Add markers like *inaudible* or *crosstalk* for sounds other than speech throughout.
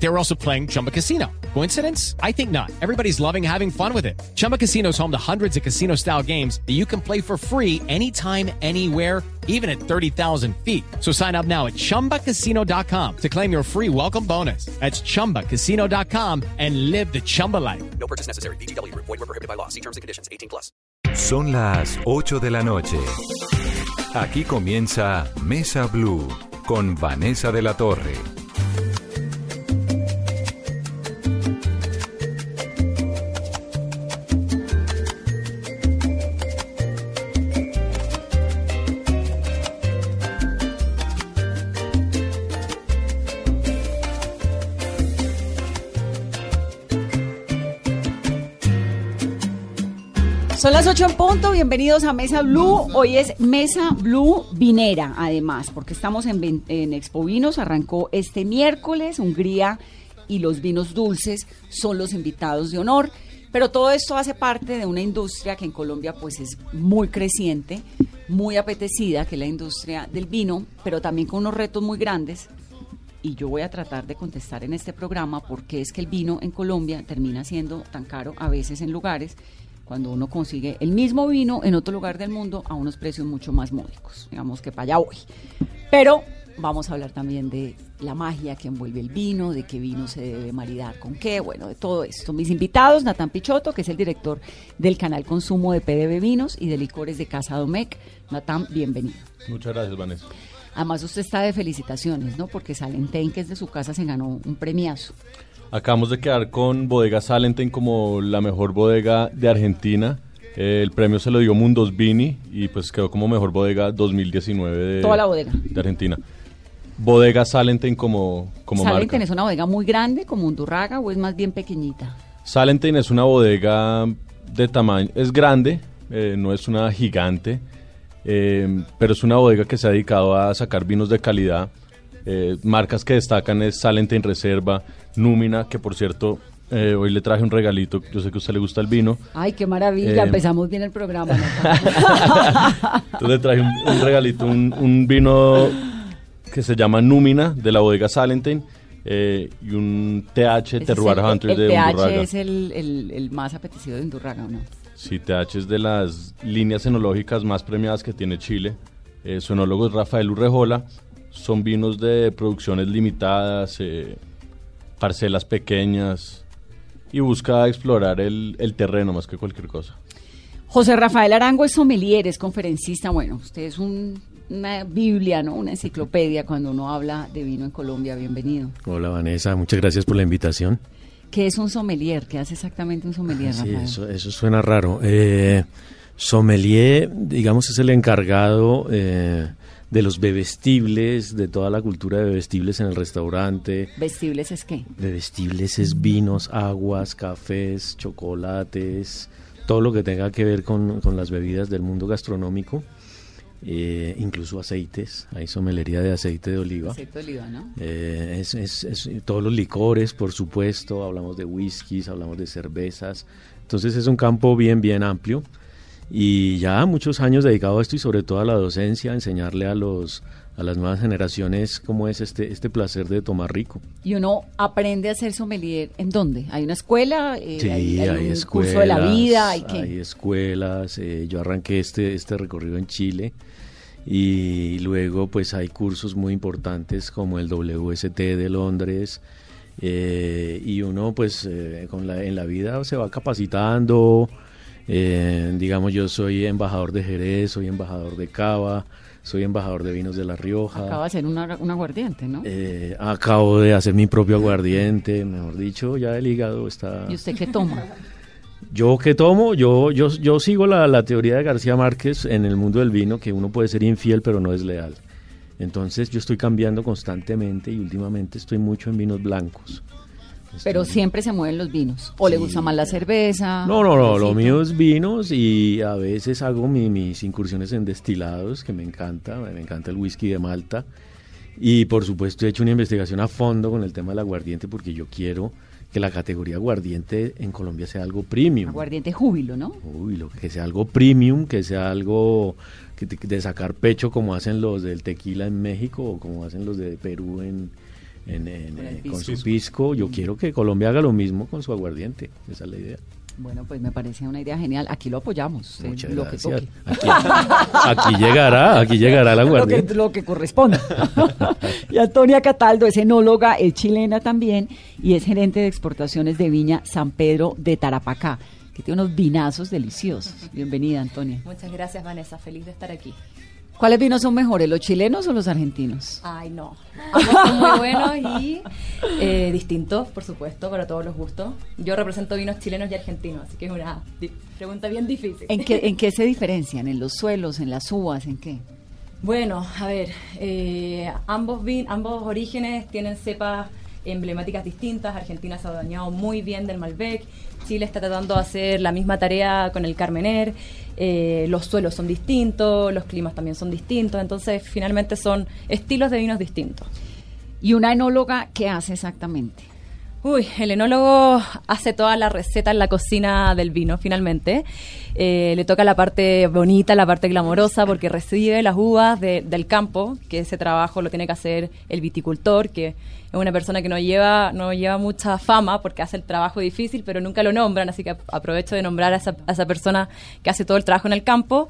They were also playing Chumba Casino. Coincidence? I think not. Everybody's loving having fun with it. Chumba Casino is home to hundreds of casino style games that you can play for free anytime, anywhere, even at 30,000 feet. So sign up now at chumbacasino.com to claim your free welcome bonus. That's chumbacasino.com and live the Chumba life. No purchase necessary. BGW. Void were prohibited by law. See terms and conditions. 18 plus. Son las 8 de la noche. Aquí comienza Mesa Blue con Vanessa de la Torre. Son las 8 en punto, bienvenidos a Mesa Blue. Hoy es Mesa Blue Vinera, además, porque estamos en, Expo Vinos. Arrancó este miércoles, Hungría y los vinos dulces son los invitados de honor. Pero todo esto hace parte de una industria que en Colombia pues es muy creciente, muy apetecida, que es la industria del vino, pero también con unos retos muy grandes. Y yo voy a tratar de contestar en este programa por qué es que el vino en Colombia termina siendo tan caro a veces en lugares cuando uno consigue el mismo vino en otro lugar del mundo a unos precios mucho más módicos. Digamos que para allá voy. Pero vamos a hablar también de la magia que envuelve el vino, de qué vino se debe maridar con qué, bueno, de todo esto. Mis invitados, Natán Pichotto, que es el director del canal Consumo de PDB Vinos y de Licores de Casa Domecq. Natán, bienvenido. Muchas gracias, Vanessa. Además, usted está de felicitaciones, ¿no? Porque Salenten, que es de su casa, se ganó un premiazo. Acabamos de quedar con Bodega Salenten como la mejor bodega de Argentina. Eh, el premio se lo dio Mundos Vini y pues quedó como mejor bodega 2019 de, Toda la bodega. de Argentina. Bodega Salenten como, como Salenten marca. es una bodega muy grande, como Undurraga, o es más bien pequeñita. Salenten es una bodega de tamaño, es grande, eh, no es una gigante, eh, pero es una bodega que se ha dedicado a sacar vinos de calidad. Marcas que destacan es Salenten Reserva, Númina, que por cierto, eh, hoy le traje un regalito, yo sé que a usted le gusta el vino, Ay, qué maravilla, Eh, empezamos bien el programa. Natán. *laughs* entonces le traje un, un regalito, un, un vino que se llama Númina, de la bodega Salenten, eh, y un TH Terroir Hunter el de TH Undurraga. es el, el- el más apetecido de Undurraga, ¿o no? Sí, TH es de las líneas enológicas más premiadas que tiene Chile. Eh, su enólogo es Rafael Urrejola. Son vinos de producciones limitadas, eh, parcelas pequeñas y busca explorar el, el terreno más que cualquier cosa. José Rafael Arango es sommelier, es conferencista. Bueno, usted es un- una biblia, ¿no? Una enciclopedia cuando uno habla de vino en Colombia. Bienvenido. Hola Vanessa, muchas gracias por la invitación. ¿Qué es un sommelier? ¿Qué hace exactamente un sommelier, Sí, Rafael? eso, eso suena raro. Eh, sommelier, digamos, es el encargado eh, de los bebestibles, de toda la cultura de bebestibles en el restaurante. ¿Vestibles es qué? Bebestibles es vinos, aguas, cafés, chocolates, todo lo que tenga que ver con, con las bebidas del mundo gastronómico, eh, incluso aceites. Hay sommelería de aceite de oliva. Aceite de oliva, ¿no? Eh, es, es- es- todos los licores, por supuesto, hablamos de whiskies, hablamos de cervezas. Entonces es un campo bien, bien amplio. Y ya muchos años dedicado a esto y sobre todo a la docencia, a enseñarle a los a las nuevas generaciones cómo es este, este placer de tomar rico. Y uno aprende a ser sommelier, ¿en dónde? ¿Hay una escuela? Eh, Sí, hay, hay, hay un escuelas, curso de la vida? ¿Hay escuelas. eh, yo arranqué este, este recorrido en Chile y luego pues hay cursos muy importantes como el WST de Londres eh, y uno pues eh, con la, en la vida se va capacitando. Eh, digamos yo soy embajador de Jerez, soy embajador de Cava, soy embajador de vinos de La Rioja. Acaba de ser una- un aguardiente, ¿no? Eh, acabo de hacer mi propio aguardiente, mejor dicho, ya el hígado está... ¿Y usted qué toma? *laughs* Yo que tomo, yo, yo, yo sigo la, la teoría de García Márquez en el mundo del vino, que uno puede ser infiel pero no es leal. Entonces yo estoy cambiando constantemente y últimamente estoy mucho en vinos blancos. Pero siempre se mueven los vinos. ¿O le gusta más la cerveza? No, no, no, lo mío es vinos y a veces hago mi- mis incursiones en destilados, que me encanta, me encanta el whisky de Malta. Y por supuesto he hecho una investigación a fondo con el tema del aguardiente porque yo quiero que la categoría aguardiente en Colombia sea algo premium. Aguardiente júbilo, ¿no? Júbilo, que sea algo premium, que sea algo que te- de sacar pecho como hacen los del tequila en México o como hacen los de Perú en, en- en, Con eh, con su pisco. Yo quiero que Colombia haga lo mismo con su aguardiente. Esa es la idea. Bueno, pues me parece una idea genial. Aquí lo apoyamos. eh, Muchas lo que gracias. toque. Aquí, aquí llegará, aquí llegará el *laughs* lo que, aguardiente. lo que corresponda. *laughs* y Antonia Cataldo es enóloga, es chilena también y es gerente de exportaciones de viña San Pedro de Tarapacá, que tiene unos vinazos deliciosos. Bienvenida, Antonia. Muchas gracias, Vanessa. Feliz de estar aquí. ¿Cuáles vinos son mejores, los chilenos o los argentinos? Ay, no. Ambos son muy buenos y eh, distintos, por supuesto, para todos los gustos. Yo represento vinos chilenos y argentinos, así que es una pregunta bien difícil. ¿En qué, ¿En qué *laughs* se diferencian? ¿En los suelos, en las uvas, en qué? Bueno, a ver, eh, ambos, vin ambos orígenes tienen cepas emblemáticas distintas. Argentina se ha dañado muy bien del Malbec. Chile está tratando de hacer la misma tarea con el Carmener. Eh, los suelos son distintos, los climas también son distintos. Entonces, finalmente son estilos de vinos distintos. ¿Y una enóloga qué hace exactamente? Uy, el enólogo hace toda la receta en la cocina del vino, finalmente. Eh, le toca la parte bonita, la parte glamorosa, porque recibe las uvas de- del campo, que ese trabajo lo tiene que hacer el viticultor, que es una persona que no lleva, no lleva mucha fama porque hace el trabajo difícil, pero nunca lo nombran, así que ap- aprovecho de nombrar a esa, a esa persona que hace todo el trabajo en el campo.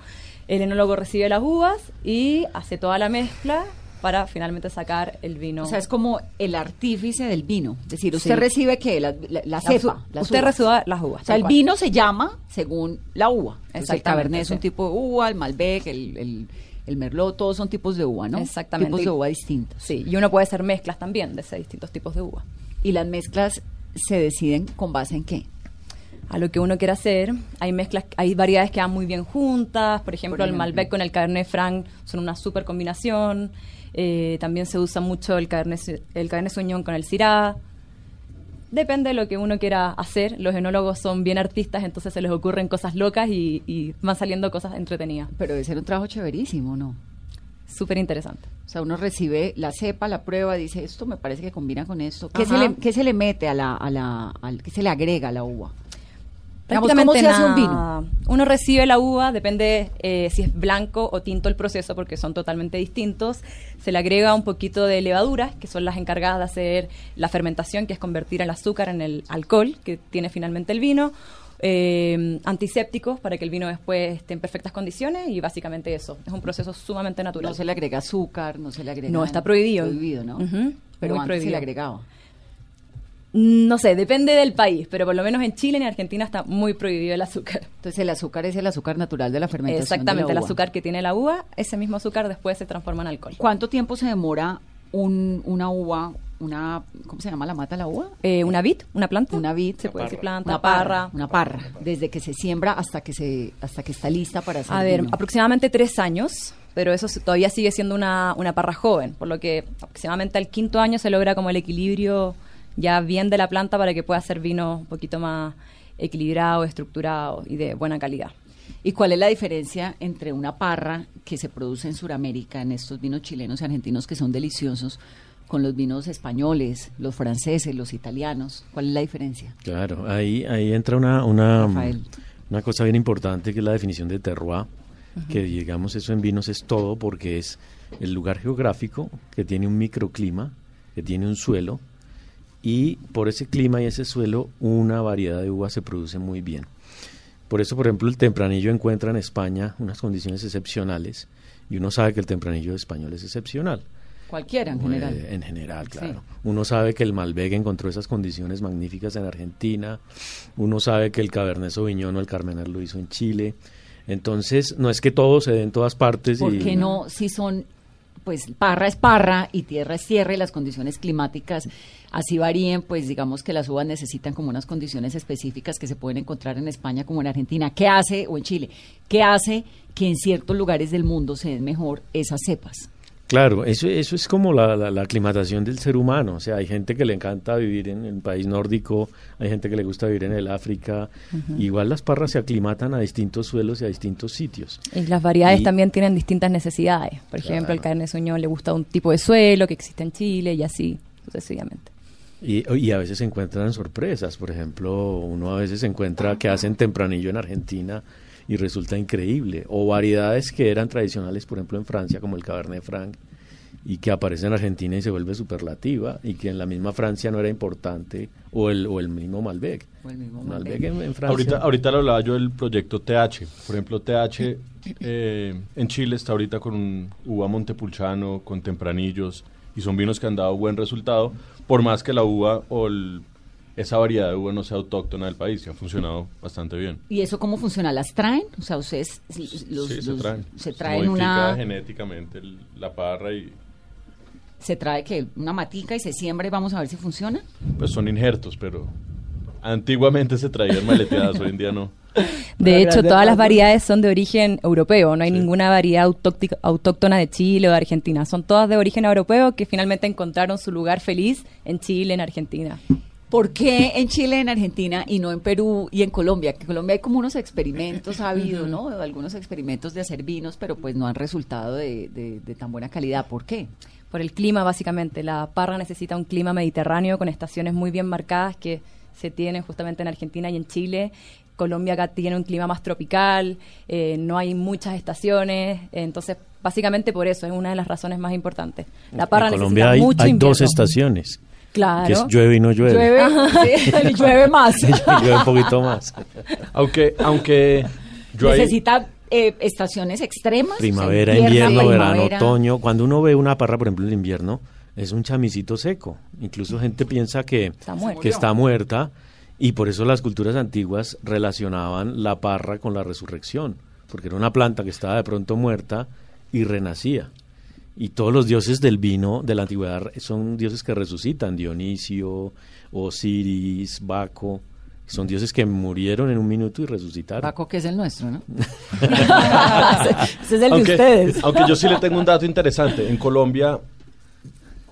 El enólogo recibe las uvas y hace toda la mezcla para finalmente sacar el vino. O sea, es como el artífice del vino. Es decir, usted Sí. recibe qué? La, la- cepa. las usted uvas. recibe las uvas, O sea, el cual. vino se llama según la uva. Entonces, el cabernet es un tipo de uva, el malbec, el, el, el merlot, todos son tipos de uva, ¿no? Exactamente. Tipos de uva distintos. Sí, y uno puede hacer mezclas también de esos distintos tipos de uva. Y las mezclas se deciden con base en qué? A lo que uno quiera hacer, hay mezclas, hay variedades que van muy bien juntas, por ejemplo, el ejemplo. Malbec con el Cabernet Franc son una super combinación, Eh, también se usa mucho el Cabernet, el Cabernet Sauvignon con el Syrah. Depende de lo que uno quiera hacer, los enólogos son bien artistas, entonces se les ocurren cosas locas y, y van saliendo cosas entretenidas. Pero debe ser un trabajo chéverísimo, ¿no? Súper interesante. O sea, uno recibe la cepa, la prueba, dice, esto me parece que combina con esto. ¿Qué, se le, qué se le mete a la, a la, al, qué se le agrega a la uva? Digamos, ¿cómo Prácticamente se hace un nada. vino? Uno recibe la uva, depende eh, si es blanco o tinto el proceso, porque son totalmente distintos. Se le agrega un poquito de levaduras, que son las encargadas de hacer la fermentación, que es convertir el azúcar en el alcohol que tiene finalmente el vino. eh, antisépticos para que el vino después esté en perfectas condiciones y básicamente eso. Es un proceso sumamente natural. No se le agrega azúcar, no se le agrega... No, está prohibido. Prohibido, ¿no? Ujú, Pero muy antes se le prohibido. agregaba. No sé, depende del país, pero por lo menos en Chile y en Argentina está muy prohibido el azúcar. Entonces el azúcar es el azúcar natural de la fermentación Exactamente, de el la uva. azúcar que tiene la uva, ese mismo azúcar después se transforma en alcohol. ¿Cuánto tiempo se demora un, una uva, una, ¿cómo se llama la mata la uva? Eh, una vid, una planta. Una vid, se puede decir planta, una parra. una parra, desde que se siembra hasta que se, hasta que está lista para hacer A ver, vino. aproximadamente tres años, pero eso todavía sigue siendo una, una parra joven, por lo que aproximadamente al quinto año se logra como el equilibrio ya bien de la planta para que pueda hacer vino un poquito más equilibrado, estructurado y de buena calidad. ¿Y cuál es la diferencia entre una parra que se produce en Sudamérica, en estos vinos chilenos y argentinos que son deliciosos, con los vinos españoles, los franceses, los italianos? ¿Cuál es la diferencia? Claro, ahí, ahí entra una, una, Rafael. una cosa bien importante que es la definición de terroir, que digamos eso en vinos es todo porque es el lugar geográfico que tiene un microclima, que tiene un suelo, y por ese clima y ese suelo una variedad de uvas se produce muy bien. Por eso, por ejemplo, el tempranillo encuentra en España unas condiciones excepcionales y uno sabe que el tempranillo español es excepcional. Cualquiera en general. Eh, en general, Sí. claro. Uno sabe que el Malbec encontró esas condiciones magníficas en Argentina. Uno sabe que el Cabernet Sauvignon o el Carmener lo hizo en Chile. Entonces, no es que todo se dé en todas partes. ¿Por y, qué no, si son, pues parra es parra y tierra es tierra y las condiciones climáticas así varíen, pues digamos que las uvas necesitan como unas condiciones específicas que se pueden encontrar en España como en Argentina. ¿Qué hace, o en Chile, qué hace que en ciertos lugares del mundo se den mejor esas cepas? Claro, eso, eso es como la, la, la aclimatación del ser humano. O sea, hay gente que le encanta vivir en el país nórdico, hay gente que le gusta vivir en el África. Igual las parras se aclimatan a distintos suelos y a distintos sitios. Y las variedades Y- también tienen distintas necesidades. Por ejemplo, el. Cabernet Sauvignon le gusta un tipo de suelo que existe en Chile y así sucesivamente. Y, y a veces se encuentran sorpresas. Por ejemplo, uno a veces encuentra que hacen tempranillo en Argentina y resulta increíble. O variedades que eran tradicionales, por ejemplo, en Francia, como el Cabernet Franc, y que aparece en Argentina y se vuelve superlativa, y que en la misma Francia no era importante, o el, o el mismo Malbec. O el mismo Malbec Malbec. en, en Francia. Ahorita, ahorita le hablaba yo del proyecto TH. Por ejemplo, TH eh, en Chile está ahorita con un uva Montepulciano, con tempranillos, y son vinos que han dado buen resultado, por más que la uva o el- esa variedad de uva no sea autóctona del país, y ha funcionado bastante bien. ¿Y eso cómo funciona? ¿Las traen? O sea, ustedes los, sí, se los- traen. se Se traen modifica una... genéticamente el- la parra y Se trae que una matica y se siembra y vamos a ver si funciona. pues son injertos, pero antiguamente se traían maleteadas, hoy en día no. *laughs* De hecho, todas las variedades son de origen europeo, no hay ninguna variedad autóctona de Chile o de Argentina, son todas de origen europeo que finalmente encontraron su lugar feliz en Chile, en Argentina. ¿Por qué en Chile, en Argentina y no en Perú y en Colombia? Que en Colombia hay como unos experimentos, ha habido, ¿no? Algunos experimentos de hacer vinos, pero pues no han resultado de, de- de tan buena calidad. ¿Por qué? Por el clima, básicamente. La parra necesita un clima mediterráneo con estaciones muy bien marcadas que se tienen justamente en Argentina y en Chile. Colombia acá tiene un clima más tropical, eh, no hay muchas estaciones, eh, entonces básicamente por eso es una de las razones más importantes. La parra en Colombia necesita hay, mucho hay invierno. dos estaciones, Claro. que es llueve y no llueve. Llueve, sí, *laughs* llueve más. *laughs* llueve un poquito más. Aunque, aunque yo Necesita eh, estaciones extremas. o sea, Primavera, invierno, verano, primavera. otoño. Cuando uno ve una parra, por ejemplo, en el invierno, es un chamicito seco. Incluso gente piensa que Está muerta. que está muerta y por eso las culturas antiguas relacionaban la parra con la resurrección, porque era una planta que estaba de pronto muerta y renacía. Y todos los dioses del vino de la antigüedad son dioses que resucitan, Dionisio, Osiris, Baco, son dioses que murieron en un minuto y resucitaron. Paco, que es el nuestro, ¿no? *laughs* Ese es el aunque, de ustedes. aunque yo sí le tengo un dato interesante. En Colombia,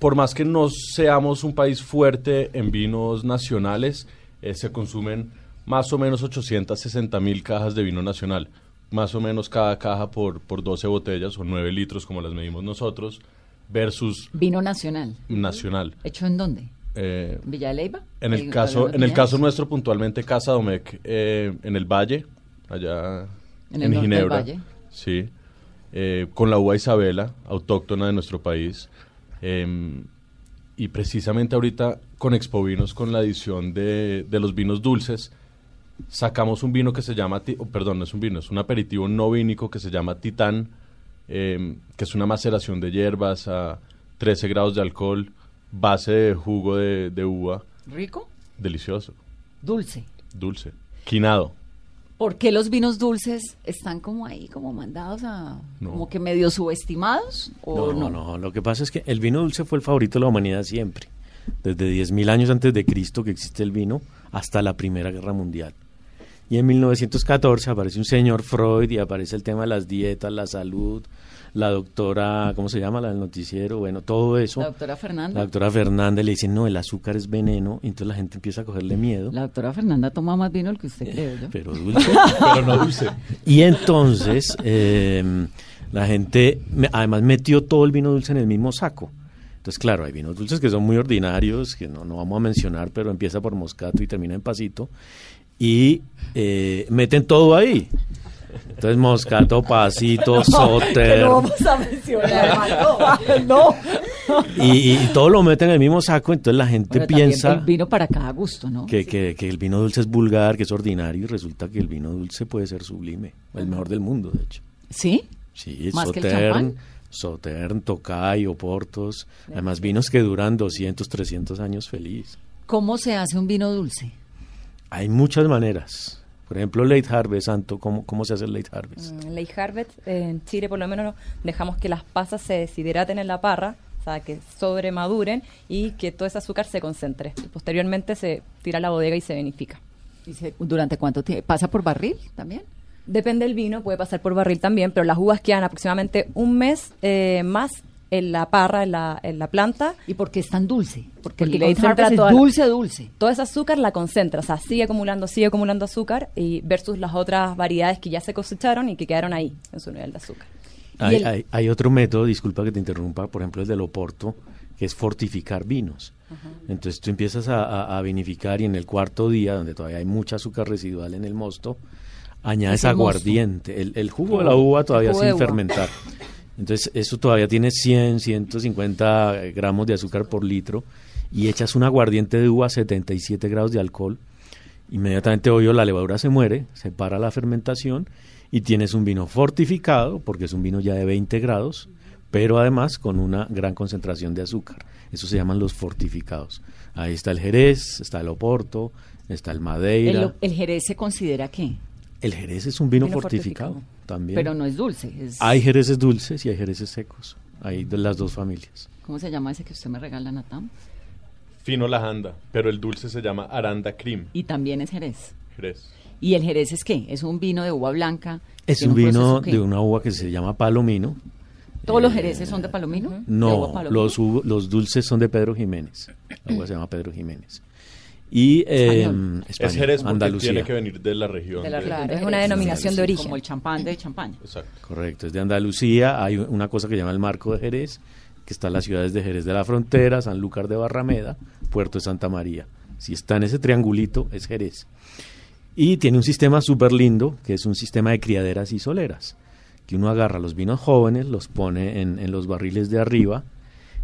por más que no seamos un país fuerte en vinos nacionales, eh, se consumen más o menos 860 mil cajas de vino nacional. Más o menos cada caja por, por 12 botellas o 9 litros, como las medimos nosotros, versus Vino nacional. nacional. ¿Hecho en dónde? Eh, ¿En Villa de Leyva? en el ¿En caso, en el caso nuestro puntualmente Casa Domecq eh, en el Valle, allá En en, Ginebra, Valle. sí, eh, con la uva Isabela, autóctona de nuestro país, em, y precisamente ahorita con Expovinos, con la edición de, de los vinos dulces, sacamos un vino que se llama, perdón, no es un vino, es un aperitivo no vínico que se llama Titán, em, que es una maceración de hierbas a 13 grados de alcohol, base de jugo de, de uva, ¿Rico? delicioso, Dulce. dulce, quinado. ¿Por qué los vinos dulces están como ahí, como mandados a... No. como que medio subestimados? ¿O No, no? no, lo que pasa es que el vino dulce fue el favorito de la humanidad siempre. Desde 10.000 años antes de Cristo que existe el vino hasta la Primera Guerra Mundial. Y en 1914 aparece un señor Freud y aparece el tema de las dietas, la salud, la doctora, ¿cómo se llama? La del noticiero, bueno, todo eso. La doctora Fernanda. La doctora Fernández le dice, no, el azúcar es veneno, y entonces la gente empieza a cogerle miedo. La doctora Fernanda toma más vino del que usted cree, yo. *laughs* Pero dulce. *laughs* Pero no dulce. Y entonces eh, la gente me- además metió todo el vino dulce en el mismo saco. Entonces, claro, hay vinos dulces que son muy ordinarios, que no, no vamos a mencionar, pero empieza por moscato y termina en pasito. Y eh, meten todo ahí. Entonces, moscato, pasito, soter. *laughs* No vamos a mencionar, *laughs* *laughs* no. Y, y todo lo meten en el mismo saco. Entonces, la gente piensa El vino para cada gusto, ¿no? que, que- que el vino dulce es vulgar, que es ordinario, y resulta que el vino dulce puede ser sublime. El mejor del mundo, de hecho. ¿Sí? Sí, ¿Más que el champán? Sautern, Tokai, Oportos, además vinos que duran 200, 300 años feliz. ¿Cómo se hace un vino dulce? Hay muchas maneras. Por ejemplo, late harvest, Santo, ¿cómo, cómo se hace el late harvest? Mm, Late Harvest, eh, en Chile por lo menos dejamos que las pasas se deshidraten en la parra, o sea, que sobremaduren y que todo ese azúcar se concentre. Y posteriormente se tira a la bodega y se vinifica. ¿Y se- ¿Durante cuánto tiempo? ¿Pasa por barril también? Depende del vino, puede pasar por barril también, pero las uvas quedan aproximadamente un mes eh, más en la parra, en la, en la planta. ¿Y por qué es tan dulce? Porque, Porque el concentra es toda la- dulce, dulce. Todo ese azúcar la concentra, o sea, sigue acumulando, sigue acumulando azúcar y versus las otras variedades que ya se cosecharon y que quedaron ahí en su nivel de azúcar. Hay, el- hay- hay otro método, disculpa que te interrumpa, por ejemplo el del Oporto, que es fortificar vinos. Entonces tú empiezas a, a- a vinificar y en el cuarto día, donde todavía hay mucha azúcar residual en el mosto, añades aguardiente. El, el jugo de la uva todavía sin uva. fermentar. *laughs* Entonces eso todavía tiene 100, 150 gramos de azúcar por litro y echas un aguardiente de uva a 77 grados de alcohol. Inmediatamente, obvio, la levadura se muere, se para la fermentación y tienes un vino fortificado, porque es un vino ya de 20 grados, pero además con una gran concentración de azúcar. Eso se llaman los fortificados. Ahí está el Jerez, está el Oporto, está el Madeira. El, el Jerez se considera qué? El Jerez es un vino, Vino fortificado, fortificado. También. Pero no es dulce. Es, Hay Jereces dulces y hay Jereces secos. Hay de las dos familias. ¿Cómo se llama ese que usted me regala, Natam? Fino Lajanda, pero el dulce se llama Aranda Cream. Y también es Jerez. Jerez. ¿Y el Jerez es qué? ¿Es un vino de uva blanca? Es ¿Tiene un vino de una uva que se llama Palomino. ¿Todos los Jereces son de palomino? ¿De uva No, palomino? los, los dulces son de Pedro Jiménez. La uva se llama Pedro Jiménez. Y eh, Español. Es Jerez porque Andalucía. tiene que venir de la región. De la de- región Claro, de es una denominación de origen. Como el champán de champaña. Exacto. Correcto, es de Andalucía. Hay una cosa que se llama el Marco de Jerez, que está en las ciudades de Jerez de la Frontera, Sanlúcar de Barrameda, Puerto de Santa María. Si está en ese triangulito, es Jerez. Y tiene un sistema súper lindo, que es un sistema de criaderas y soleras, que uno agarra los vinos jóvenes, los pone en, en los barriles de arriba,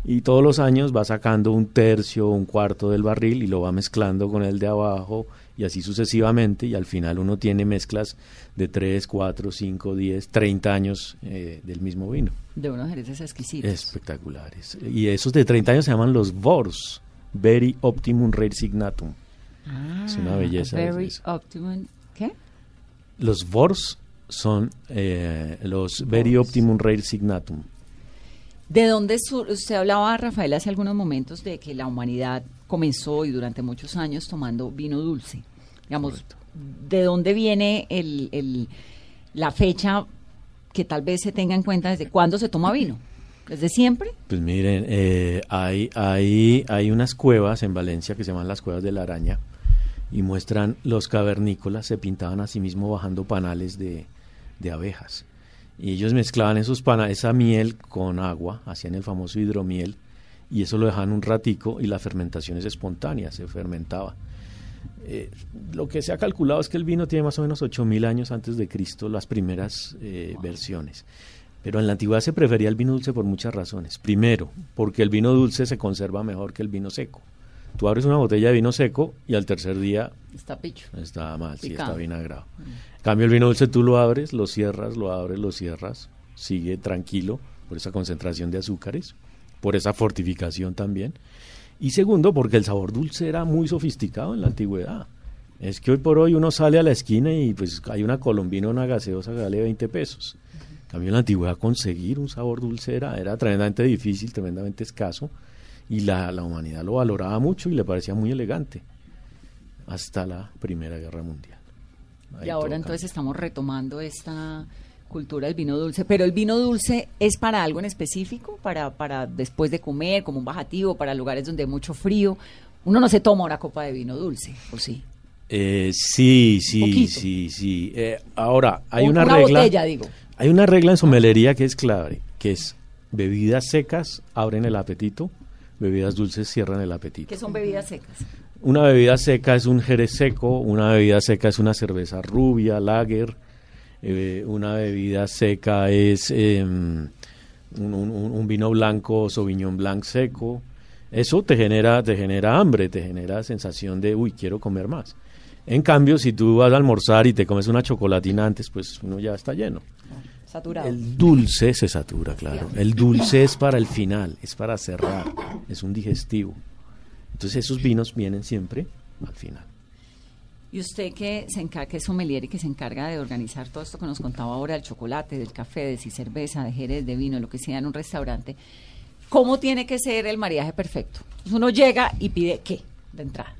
y todos los años va sacando un tercio, un cuarto del barril y lo va mezclando con el de abajo y así sucesivamente y al final uno tiene mezclas de 3, 4, 5, 10, 30 años eh, del mismo vino. De unos Jereces exquisitos. Espectaculares. Y esos de 30 años se llaman los VORS, Very Optimum Rare Signatum. Ah, Es una belleza, Very es- optimum. ¿Qué? Los VORS son eh, los Very Optimum Rare Signatum. ¿De dónde usted hablaba, Rafael, hace algunos momentos de que la humanidad comenzó y durante muchos años tomando vino dulce? Digamos, ¿de dónde viene el, el- la fecha que tal vez se tenga en cuenta desde cuándo se toma vino? ¿Desde siempre? Pues miren, eh, hay, hay, hay unas cuevas en Valencia que se llaman las cuevas de la araña y muestran los cavernícolas se pintaban a sí mismos bajando panales de, de abejas. Y ellos mezclaban esos pana- esa miel con agua, hacían el famoso hidromiel y eso lo dejaban un ratico y la fermentación es espontánea, se fermentaba. Eh, lo que se ha calculado es que el vino tiene más o menos 8.000 años antes de Cristo, las primeras eh, versiones. Pero en la antigüedad se prefería el vino dulce por muchas razones. Primero, porque el vino dulce se conserva mejor que el vino seco. Tú abres una botella de vino seco y al tercer día Está picho. está mal, sí está vinagrado. En cambio, el vino dulce tú lo abres, lo cierras, lo abres, lo cierras, sigue tranquilo por esa concentración de azúcares, por esa fortificación también. Y segundo, porque el sabor dulce era muy sofisticado en la antigüedad. Es que hoy por hoy uno sale a la esquina y pues hay una colombina, una gaseosa que vale 20 pesos. En cambio, en la antigüedad conseguir un sabor dulce era, era tremendamente difícil, tremendamente escaso. Y la, la humanidad lo valoraba mucho y le parecía muy elegante. Hasta la Primera Guerra Mundial. Ahí y ahora entonces estamos retomando esta cultura del vino dulce. Pero el vino dulce es para algo en específico, para, para después de comer, como un bajativo, para lugares donde hay mucho frío. Uno no se toma una copa de vino dulce, ¿o sí? Eh, sí, sí, sí, sí. Eh, ahora, hay una regla. botella, digo. Hay una regla en somelería que es clave, que es bebidas secas abren el apetito, bebidas dulces cierran el apetito. Que son bebidas secas. Una bebida seca es un jerez seco, una bebida seca es una cerveza rubia, lager, eh, una bebida seca es eh, un- un- un vino blanco, sauvignon blanc seco. Eso te genera, te genera hambre, te genera sensación de, uy, quiero comer más. En cambio, si tú vas a almorzar y te comes una chocolatina antes, pues uno ya está lleno. Saturado. El dulce se satura, claro. El dulce es para el final, es para cerrar, es un digestivo. Entonces esos vinos vienen siempre al final. Y usted que se encarga, que es sommelier y que se encarga de organizar todo esto que nos contaba ahora, el chocolate, del café, de si cerveza, de jerez, de vino, lo que sea en un restaurante, ¿cómo tiene que ser el maridaje perfecto? Entonces uno llega y pide qué de entrada.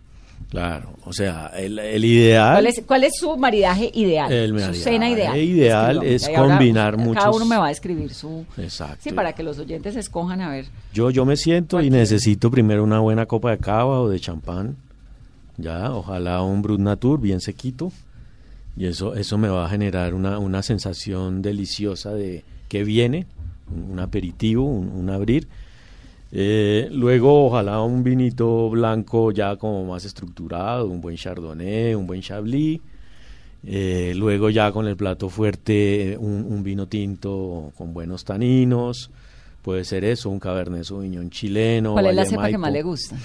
Claro, o sea, el, el ideal... ¿Cuál es, cuál es su maridaje ideal? El su cena ideal. ideal es Y ahora combinar Cada muchos- uno me va a escribir su... Exacto. Sí, para que los oyentes escojan a ver. Yo, yo me siento y necesito primero una buena copa de cava o de champán. Ya, ojalá un Brut Natur bien sequito. Y eso, eso me va a generar una, una sensación deliciosa de que viene, un, un aperitivo, un, un abrir. Eh, luego, ojalá un vinito blanco ya como más estructurado, un buen chardonnay, un buen chablis. Eh, luego ya con el plato fuerte, un, un vino tinto con buenos taninos. Puede ser eso, un Cabernet Sauvignon chileno. ¿Cuál es la cepa que más le gusta?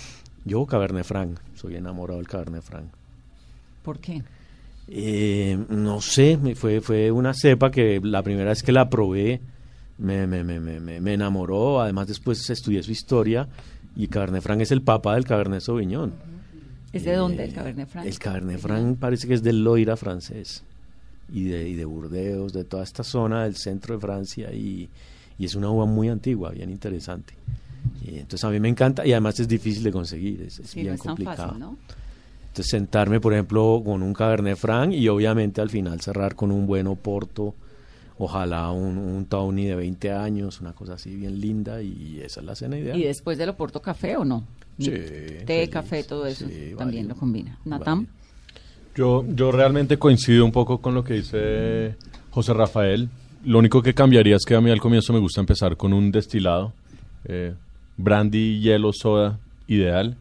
Yo, Cabernet Franc. Soy enamorado del Cabernet Franc. ¿Por qué? Eh, no sé, fue, fue una cepa que la primera vez que la probé me, me, me, me, me- me enamoró. Además, después estudié su historia y Cabernet Franc es el papa del Cabernet Sauvignon. ¿Es de dónde el Eh, Cabernet Franc? El Cabernet Franc parece que es del Loira francés y de, y de Burdeos, de toda esta zona del centro de Francia y, y es una uva muy antigua, bien interesante. Y entonces a mí me encanta y además es difícil de conseguir, es, es Sí, bien no es tan complicado. fácil, ¿no? Entonces sentarme, por ejemplo, con un Cabernet Franc y obviamente al final cerrar con un buen Oporto, ojalá un, un Tawny de 20 años, una cosa así bien linda y esa es la cena ideal. ¿Y después del Oporto café o no? Sí, Té, feliz. café, todo eso Sí, también lo combina. Natam. Yo, yo realmente coincido un poco con lo que dice José Rafael. Lo único que cambiaría es que a mí al comienzo me gusta empezar con un destilado. eh, brandy, hielo, soda, ideal.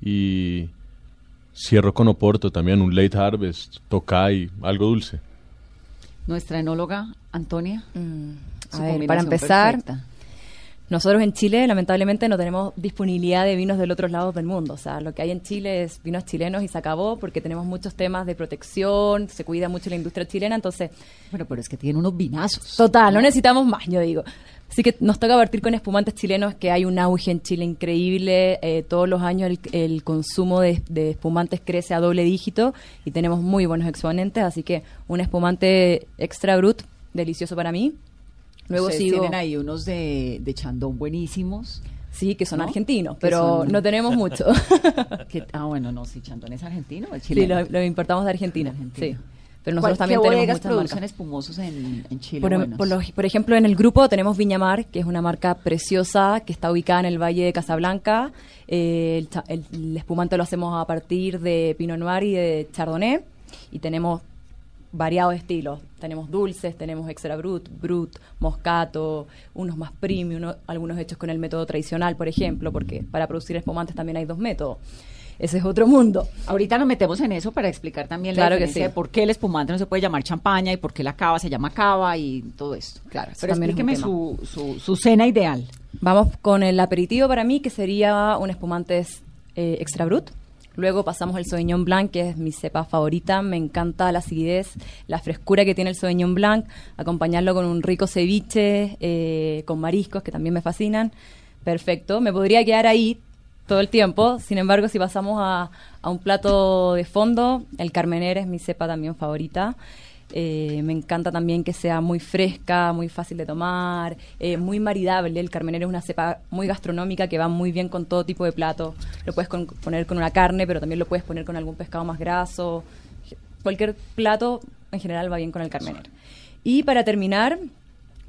Y cierro con Oporto también, un late harvest, Tokai, algo dulce. nuestra enóloga Antonia. Mm, A ver, para empezar, perfecta. nosotros en Chile lamentablemente no tenemos disponibilidad de vinos del otros lados del mundo. O sea, lo que hay en Chile es vinos chilenos y se acabó porque tenemos muchos temas de protección, se cuida mucho la industria chilena, entonces Bueno, pero es que tiene unos vinazos. Total, no necesitamos más, yo digo. Así que nos toca partir con espumantes chilenos, que hay un auge en Chile increíble. eh, todos los años el, el consumo de, de espumantes crece a doble dígito y tenemos muy buenos exponentes. Así que un espumante extra brut, delicioso para mí. Luego Ustedes sigo. tienen ahí unos de, de Chandón buenísimos. Sí, que son ¿no? argentinos, pero son- no tenemos mucho. *laughs* Ah, bueno, no, sí, Chandón es argentino o es sí, chileno. lo, lo importamos de Argentina. Sí. Pero ¿Cuál- nosotros también ¿Qué tenemos muchas producen marcas. espumosos en, en Chile? Por, em- por lo- por ejemplo, en el grupo tenemos Viñamar, que es una marca preciosa que está ubicada en el Valle de Casablanca. Eh, el, el- el espumante lo hacemos a partir de Pinot Noir y de Chardonnay. Y tenemos variados estilos. Tenemos dulces, tenemos extra brut, brut, moscato, unos más premium, uno- algunos hechos con el método tradicional, por ejemplo, porque para producir espumantes también hay dos métodos. Ese es otro mundo. Ahorita nos metemos en eso para explicar también la Claro que diferencia sí. de por qué el espumante no se puede llamar champaña y por qué la cava se llama cava y todo esto. Claro, Pero es explíqueme tema. su, su, su cena ideal. Vamos con el aperitivo para mí, que sería un espumante eh, extra brut. Luego pasamos al Sauvignon Blanc, que es mi cepa favorita. Me encanta la acidez, la frescura que tiene el Sauvignon Blanc. Acompañarlo con un rico ceviche, eh, con mariscos, que también me fascinan. Perfecto. Me podría quedar ahí todo el tiempo. Sin embargo, si pasamos a, a un plato de fondo, el Carmener es mi cepa también favorita. Eh, me encanta también que sea muy fresca, muy fácil de tomar, eh, muy maridable. El Carmener es una cepa muy gastronómica que va muy bien con todo tipo de plato. Lo puedes poner con una carne, pero también lo puedes poner con algún pescado más graso. Cualquier plato en general va bien con el Carmener. Y para terminar,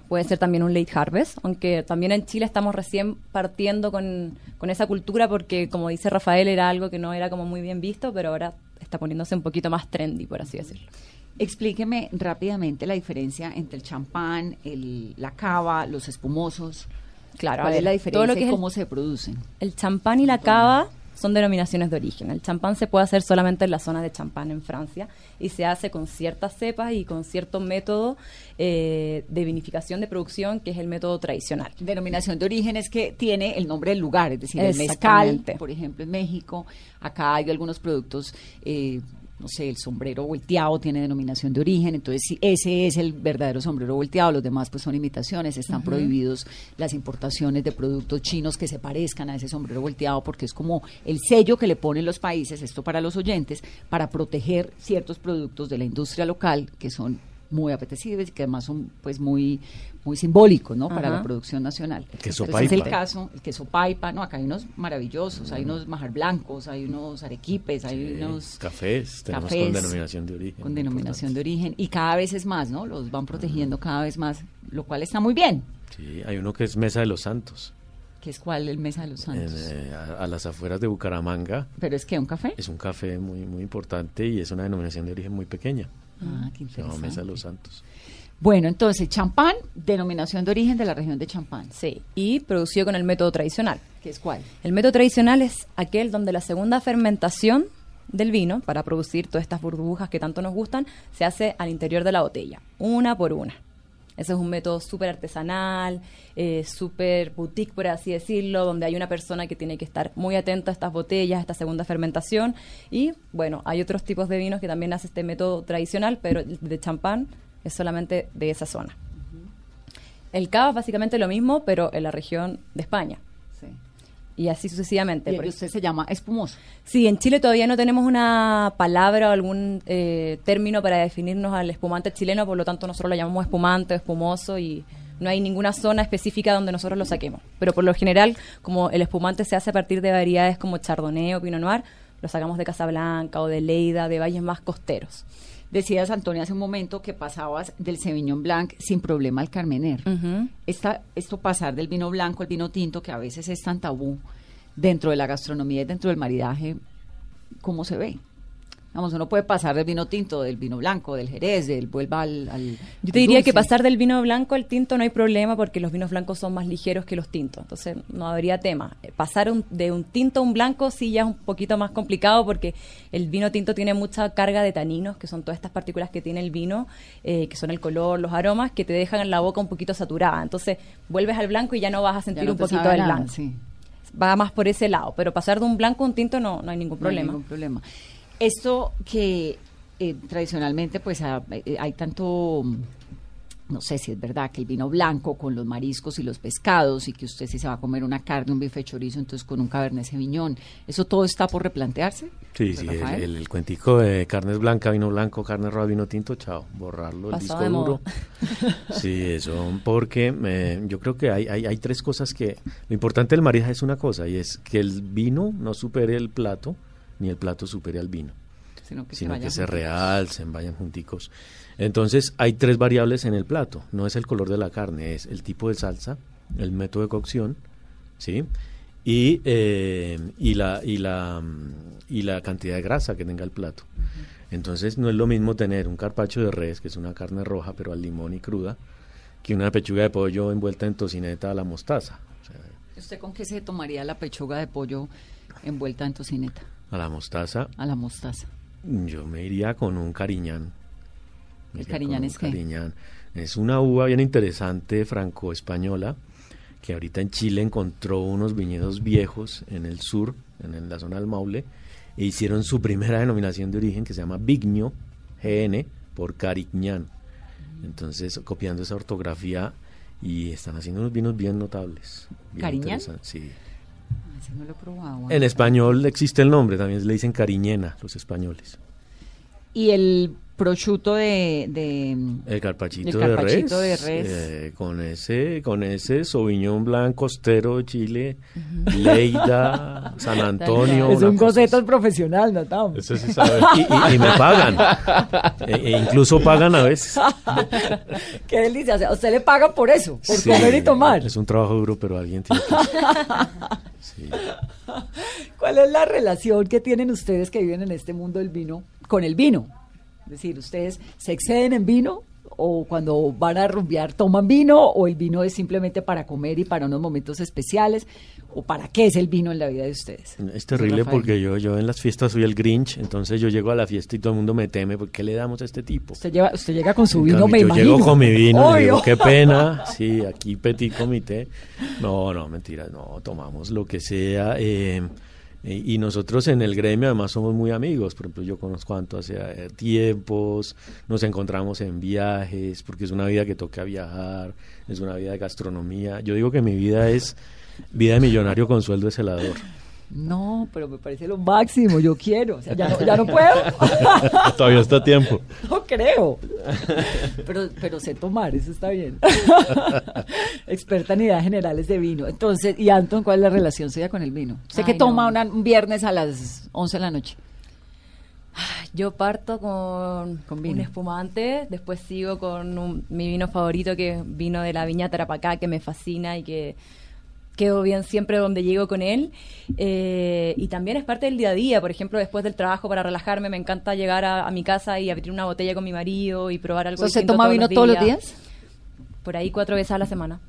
puede ser también un late harvest, aunque también en Chile estamos recién partiendo con, con esa cultura porque, como dice Rafael, era algo que no era como muy bien visto, pero ahora está poniéndose un poquito más trendy, por así decirlo. Explíqueme rápidamente la diferencia entre el champán, el, la cava, los espumosos. Claro, ¿Cuál ver, es la todo diferencia lo que y es el- cómo se producen? El champán y la cava son denominaciones de origen. El champán se puede hacer solamente en la zona de champán en Francia y se hace con ciertas cepas y con cierto método eh, de vinificación de producción que es el método tradicional. Denominación de origen es que tiene el nombre del lugar, es decir, el mezcal, por ejemplo, en México. Acá hay algunos productos, eh, no sé, el sombrero volteado tiene denominación de origen, entonces si ese es el verdadero sombrero volteado, los demás pues son imitaciones, están prohibidos las importaciones de productos chinos que se parezcan a ese sombrero volteado porque es como el sello que le ponen los países, esto para los oyentes, para proteger ciertos productos de la industria local que son muy apetecibles y que además son pues muy muy simbólicos, ¿no? Para la producción nacional. queso Pero ese es el paipa. caso, el queso paipa, ¿no? Acá hay unos maravillosos, hay unos majar blancos, hay unos arequipes, hay unos cafés, tenemos cafés con denominación de origen. Con denominación de origen y cada vez es más, ¿no? Los van protegiendo cada vez más, lo cual está muy bien. Sí, hay uno que es Mesa de los Santos, Que es cuál el Mesa de los en, Santos. eh, a, a las afueras de Bucaramanga. Pero es que un café. Es un café muy muy importante y es una denominación de origen muy pequeña. Ah, qué llama interesante. Mesa de los Santos. Bueno, entonces, champán, denominación de origen de la región de Champán. Sí, y producido con el método tradicional. ¿Qué es cuál? El método tradicional es aquel donde la segunda fermentación del vino, para producir todas estas burbujas que tanto nos gustan, se hace al interior de la botella, una por una. Ese es un método súper artesanal, eh, súper boutique, por así decirlo, donde hay una persona que tiene que estar muy atenta a estas botellas, a esta segunda fermentación. Y bueno, hay otros tipos de vinos que también hace este método tradicional, pero el de champán es solamente de esa zona. El cava es básicamente lo mismo, pero en la región de España. Y así sucesivamente. Y Por- el de usted se llama espumoso. Sí, en Chile todavía no tenemos una palabra o algún eh, término para definirnos al espumante chileno, por lo tanto nosotros lo llamamos espumante, espumoso y no hay ninguna zona específica donde nosotros lo saquemos. Pero por lo general, como el espumante se hace a partir de variedades como Chardonnay o Pinot Noir, lo sacamos de Casablanca o de Leida, de valles más costeros. Decías, Antonio, hace un momento que pasabas del Sauvignon Blanc sin problema al Carmener. Esta, esto pasar del vino blanco al vino tinto, que a veces es tan tabú dentro de la gastronomía y dentro del maridaje, ¿cómo se ve? Vamos, uno puede pasar del vino tinto, del vino blanco, del jerez, del vuelva al, al- Yo te al diría que pasar del vino blanco al tinto no hay problema porque los vinos blancos son más ligeros que los tintos, entonces no habría tema. Eh, Pasar un- de un tinto a un blanco sí ya es un poquito más complicado porque el vino tinto tiene mucha carga de taninos, que son todas estas partículas que tiene el vino, eh, que son el color, los aromas, que te dejan en la boca un poquito saturada. Entonces vuelves al blanco y ya no vas a sentir no un poquito del nada, blanco. sí. Va más por ese lado, pero pasar de un blanco a un tinto no, no hay ningún No hay problema. ningún problema. Esto que eh, tradicionalmente pues ha- eh, hay tanto, mm, no sé si es verdad, que el vino blanco con los mariscos y los pescados y que usted si se va a comer una carne, un bife chorizo, entonces con un cabernet sauvignon, ¿eso todo está por replantearse? Sí, sí, el, Rafael? el, el cuentico de carnes blanca, vino blanco, carne roja, vino tinto, chao, borrarlo el Pasado disco duro. *laughs* Sí, eso, porque eh, yo creo que hay, hay, hay tres cosas que... Lo importante del maridaje es una cosa, y es que el vino no supere el plato, ni el plato supere al vino, Sino que se sino vaya que se juntos. realcen, vayan junticos. Entonces, hay tres variables en el plato, no es el color de la carne, es el tipo de salsa, el método de cocción, ¿sí? Y, eh, y, la, y, la, y la cantidad de grasa que tenga el plato. Entonces no es lo mismo tener un carpacho de res, que es una carne roja, pero al limón y cruda, que una pechuga de pollo envuelta en tocineta a la mostaza. O sea, ¿Usted con qué se tomaría la pechuga de pollo envuelta en tocineta? A la mostaza A la mostaza. yo me iría con un cariñán. Me ¿El cariñán es qué? cariñán. Es una uva bien interesante, franco-española, que ahorita en Chile encontró unos viñedos viejos en el sur, en, en la zona del Maule, e hicieron su primera denominación de origen que se llama Vigno, GN, por Cariñán. Entonces, copiando esa ortografía y están haciendo unos vinos bien notables. bien ¿Cariñán? Sí. Ese no lo he probado. En español existe el nombre, también le dicen cariñena los españoles. Y el prosciutto de... de El carpachito, El carpachito de de res, eh, con ese con ese Sauvignon Blanc costero de Chile, Leida, *laughs* San Antonio. es un coseto profesional, ¿no, Tom? Eso sí sabe. *laughs* y, y- y me pagan. E- e incluso pagan a veces. *laughs* Qué delicia. O sea, usted le paga por eso, por Sí, comer y tomar. Es un trabajo duro, pero alguien tiene que... Sí. ¿Cuál es la relación que tienen ustedes que viven en este mundo del vino con el vino? Es decir, ¿ustedes se exceden en vino o cuando van a rumbear toman vino o el vino es simplemente para comer y para unos momentos especiales? ¿O para qué es el vino en la vida de ustedes? Es terrible porque yo, yo en las fiestas soy el Grinch, entonces yo llego a la fiesta y todo el mundo me teme, ¿por qué le damos a este tipo? Usted, lleva, usted llega con su En vino, cambio, me yo imagino. llego con mi vino, y digo, Obvio. qué pena, *laughs* sí, aquí petit comité. No, no, mentira, no, tomamos lo que sea. eh, eh, y nosotros en el gremio además somos muy amigos, por ejemplo, yo conozco a Anto hace eh, tiempos, nos encontramos en viajes, porque es una vida que toca viajar, es una vida de gastronomía. Yo digo que mi vida es vida de millonario con sueldo de celador. No, pero me parece lo máximo, yo quiero. O sea, ya no, ya no puedo. *laughs* Todavía está a tiempo. *laughs* No creo. Pero, pero sé tomar, eso está bien. *laughs* Experta en ideas generales de vino. Entonces, ¿y Anton, cuál es la relación suya con el vino? Sé que toma no. una- un viernes a las 11 de la noche. Yo parto con, Con vino. un espumante, después sigo con un- mi vino favorito, que es vino de la viña Tarapacá, que me fascina y que, quedo bien siempre donde llego con él. Eh, y también es parte del día a día. Por ejemplo, después del trabajo, para relajarme, me encanta llegar a, a mi casa y abrir una botella con mi marido y probar algo. ¿Se toma vino todos los días? Por ahí cuatro veces a la semana.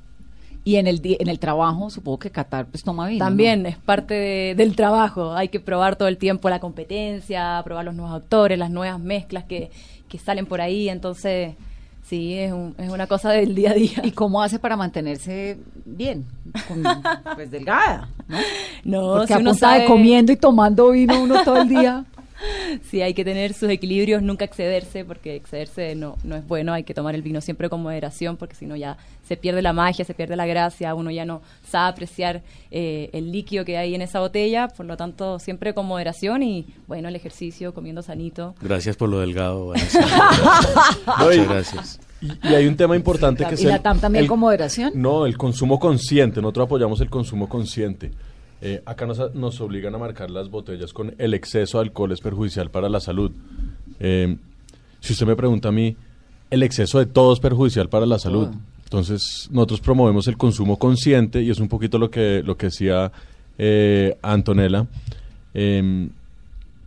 Y en el, en el trabajo, supongo que Qatar pues toma vino. También ¿no? es parte de- del trabajo. Hay que probar todo el tiempo la competencia, probar los nuevos autores, las nuevas mezclas que, que salen por ahí. Entonces, sí, es, un- es una cosa del día a día. ¿Y cómo hace para mantenerse bien? Con- pues delgada, ¿no? *laughs* No, Porque si a uno punta de sabe- comiendo y tomando vino uno todo el día. *laughs* *laughs* Sí, hay que tener sus equilibrios, nunca excederse, porque excederse no, no es bueno. Hay que tomar el vino siempre con moderación, porque si no ya se pierde la magia, se pierde la gracia, uno ya no sabe apreciar eh, el líquido que hay en esa botella. Por lo tanto, siempre con moderación y, bueno, el ejercicio, comiendo sanito. Gracias por lo delgado, *laughs* Muchas gracias. Y, y hay un tema importante que es ¿Y la TAM también el- con moderación? No, el consumo consciente. Nosotros apoyamos el consumo consciente. Eh, acá nos, nos obligan a marcar las botellas con el exceso de alcohol es perjudicial para la salud. Eh, si usted me pregunta a mí, el exceso de todo es perjudicial para la salud. Entonces, nosotros promovemos el consumo consciente y es un poquito lo que, lo que decía eh, Antonella. eh,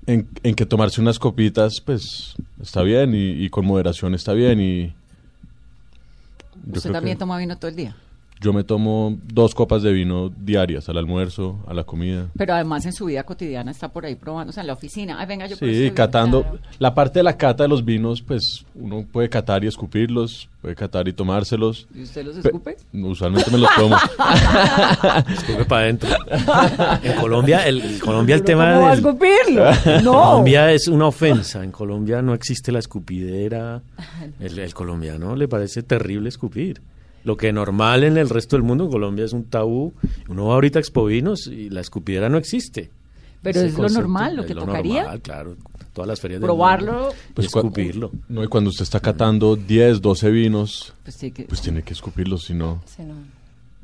en, en que tomarse unas copitas, pues está bien y, y con moderación está bien. Y yo Usted también que- toma vino todo el día. Yo me tomo dos copas de vino diarias, al almuerzo, a la comida. Pero además en su vida cotidiana está por ahí probando, o sea, en la oficina. Ay, venga, yo Sí, catando. claro. La parte de la cata de los vinos, pues uno puede catar y escupirlos, puede catar y tomárselos. ¿Y usted los Pe- escupe? Usualmente me los tomo. *laughs* Escupe para adentro. En Colombia, el, en Colombia el Pero tema ¿Cómo va a del- escupirlo? *laughs* No. Colombia es una ofensa. En Colombia no existe la escupidera. El, el colombiano le parece terrible escupir. Lo que normal en el resto del mundo, en Colombia es un tabú. Uno va ahorita a Expovinos y la escupidera no existe. Pero Ese es lo normal, lo es que tocaría. normal, claro. Todas las ferias del Probarlo. mundo. Pues escupirlo. No, y cuando usted está catando 10, 12 vinos, Pues sí, que pues tiene que escupirlos, si no, Sí, no.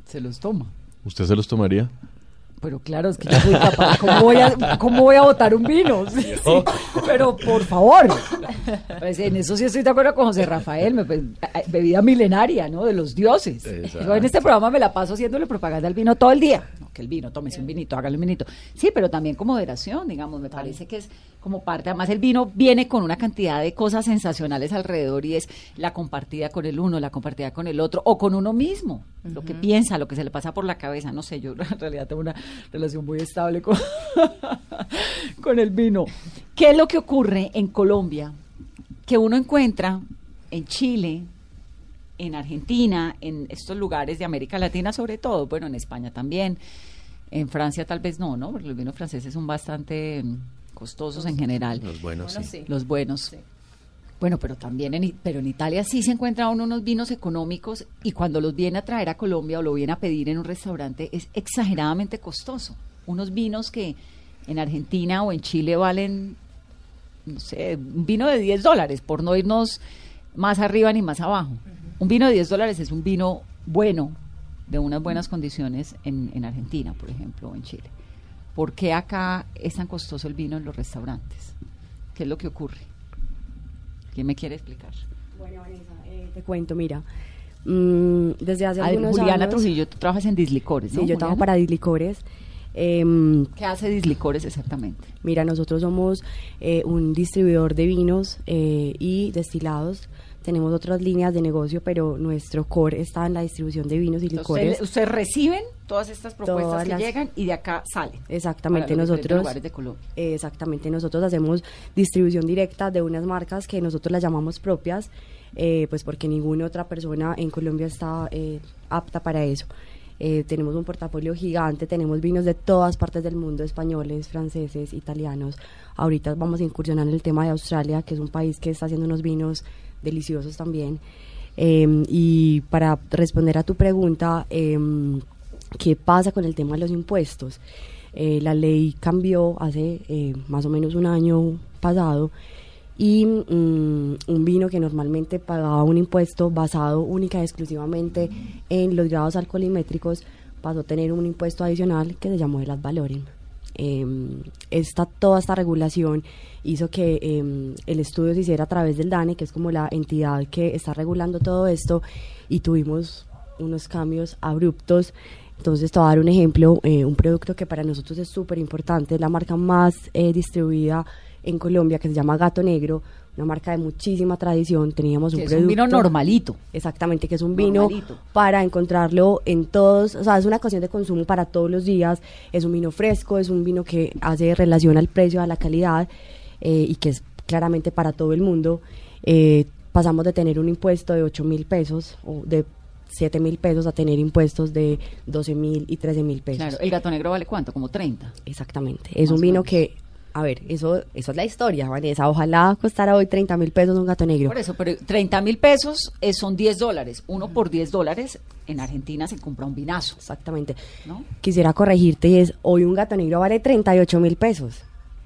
se los toma. ¿usted se los tomaría? Pero claro, es que yo soy capaz. ¿Cómo voy a, cómo voy a botar un vino? Sí, sí. Pero por favor. Pues en eso sí estoy de acuerdo con José Rafael. me- pues, a- bebida milenaria, ¿no? De los dioses. Yo en este programa me la paso haciéndole propaganda al vino todo el día. No, que el vino, tómese un vinito, hágale un vinito. Sí, pero también con moderación, digamos. Me parece que es como parte. Además, el vino viene con una cantidad de cosas sensacionales alrededor y es la compartida con el uno, la compartida con el otro o con uno mismo. Lo que piensa, lo que se le pasa por la cabeza. No sé, yo *laughs* en realidad tengo una relación muy estable con, *laughs* con el vino. ¿Qué es lo que ocurre en Colombia? Que uno encuentra en Chile, en Argentina, en estos lugares de América Latina sobre todo, bueno, en España también, en Francia tal vez no, ¿no? Porque los vinos franceses son bastante mm, costosos en general. Los buenos, Bueno, sí. sí. Los buenos. Bueno, pero también en, pero en Italia sí se encuentra uno unos vinos económicos y cuando los viene a traer a Colombia o lo viene a pedir en un restaurante es exageradamente costoso. Unos vinos que en Argentina o en Chile valen, no sé, un vino de 10 dólares, por no irnos más arriba ni más abajo. Un vino de 10 dólares es un vino bueno, de unas buenas condiciones en, en Argentina, por ejemplo, o en Chile. ¿Por qué acá es tan costoso el vino en los restaurantes? ¿Qué es lo que ocurre? ¿Quién me quiere explicar? Bueno, Vanessa, eh, te cuento, mira. mm, desde hace A ver, algunos Juliana años... Trujillo, tú trabajas en Dislicores, Sí, ¿no, yo trabajo para Dislicores. Em, ¿Qué hace Dislicores exactamente? mira, nosotros somos eh, un distribuidor de vinos eh, y destilados. Tenemos otras líneas de negocio, pero nuestro core está en la distribución de vinos y licores. ¿Ustedes reciben todas estas propuestas Todas que las- llegan y de acá salen? Exactamente, para los diferentes nosotros lugares de Colombia. exactamente nosotros hacemos distribución directa de unas marcas que nosotros las llamamos propias, eh, pues porque ninguna otra persona en Colombia está eh, apta para eso. Eh, tenemos un portafolio gigante, tenemos vinos de todas partes del mundo, españoles, franceses, italianos. Ahorita vamos a incursionar en el tema de Australia, que es un país que está haciendo unos vinos deliciosos también. Eh, y para responder a tu pregunta, em, ¿qué pasa con el tema de los impuestos? Eh, la ley cambió hace eh, más o menos un año pasado y mm, un vino que normalmente pagaba un impuesto basado única y exclusivamente en los grados alcoholimétricos pasó a tener un impuesto adicional que se llamó el ad valorem. Eh, esta, toda esta regulación hizo que eh, el estudio se hiciera a través del DANE, que es como la entidad que está regulando todo esto, y tuvimos unos cambios abruptos. Entonces, te voy a dar un ejemplo, eh, un producto que para nosotros es súper importante, es la marca más eh, distribuida en Colombia, que se llama Gato Negro, una marca de muchísima tradición. Teníamos un Que es producto. un vino normalito. Exactamente, que es un vino para encontrarlo en todos, o sea, es una ocasión de consumo para todos los días, es un vino fresco, es un vino que hace relación al precio, a la calidad eh, y que es claramente para todo el mundo. Eh, pasamos de tener un impuesto de 8 mil pesos o de 7 mil pesos a tener impuestos de 12 mil y 13 mil pesos. Claro, el gato negro vale cuánto, como 30. Exactamente. Es Más un vino que, a ver, eso, eso es la historia, Vanessa. Ojalá costara hoy 30 mil pesos un gato negro. Por eso, pero 30 mil pesos eh, son 10 dólares. Uno por 10 dólares en Argentina se compra un vinazo, Exactamente. ¿no? Quisiera corregirte y es, hoy un gato negro vale 38 mil pesos.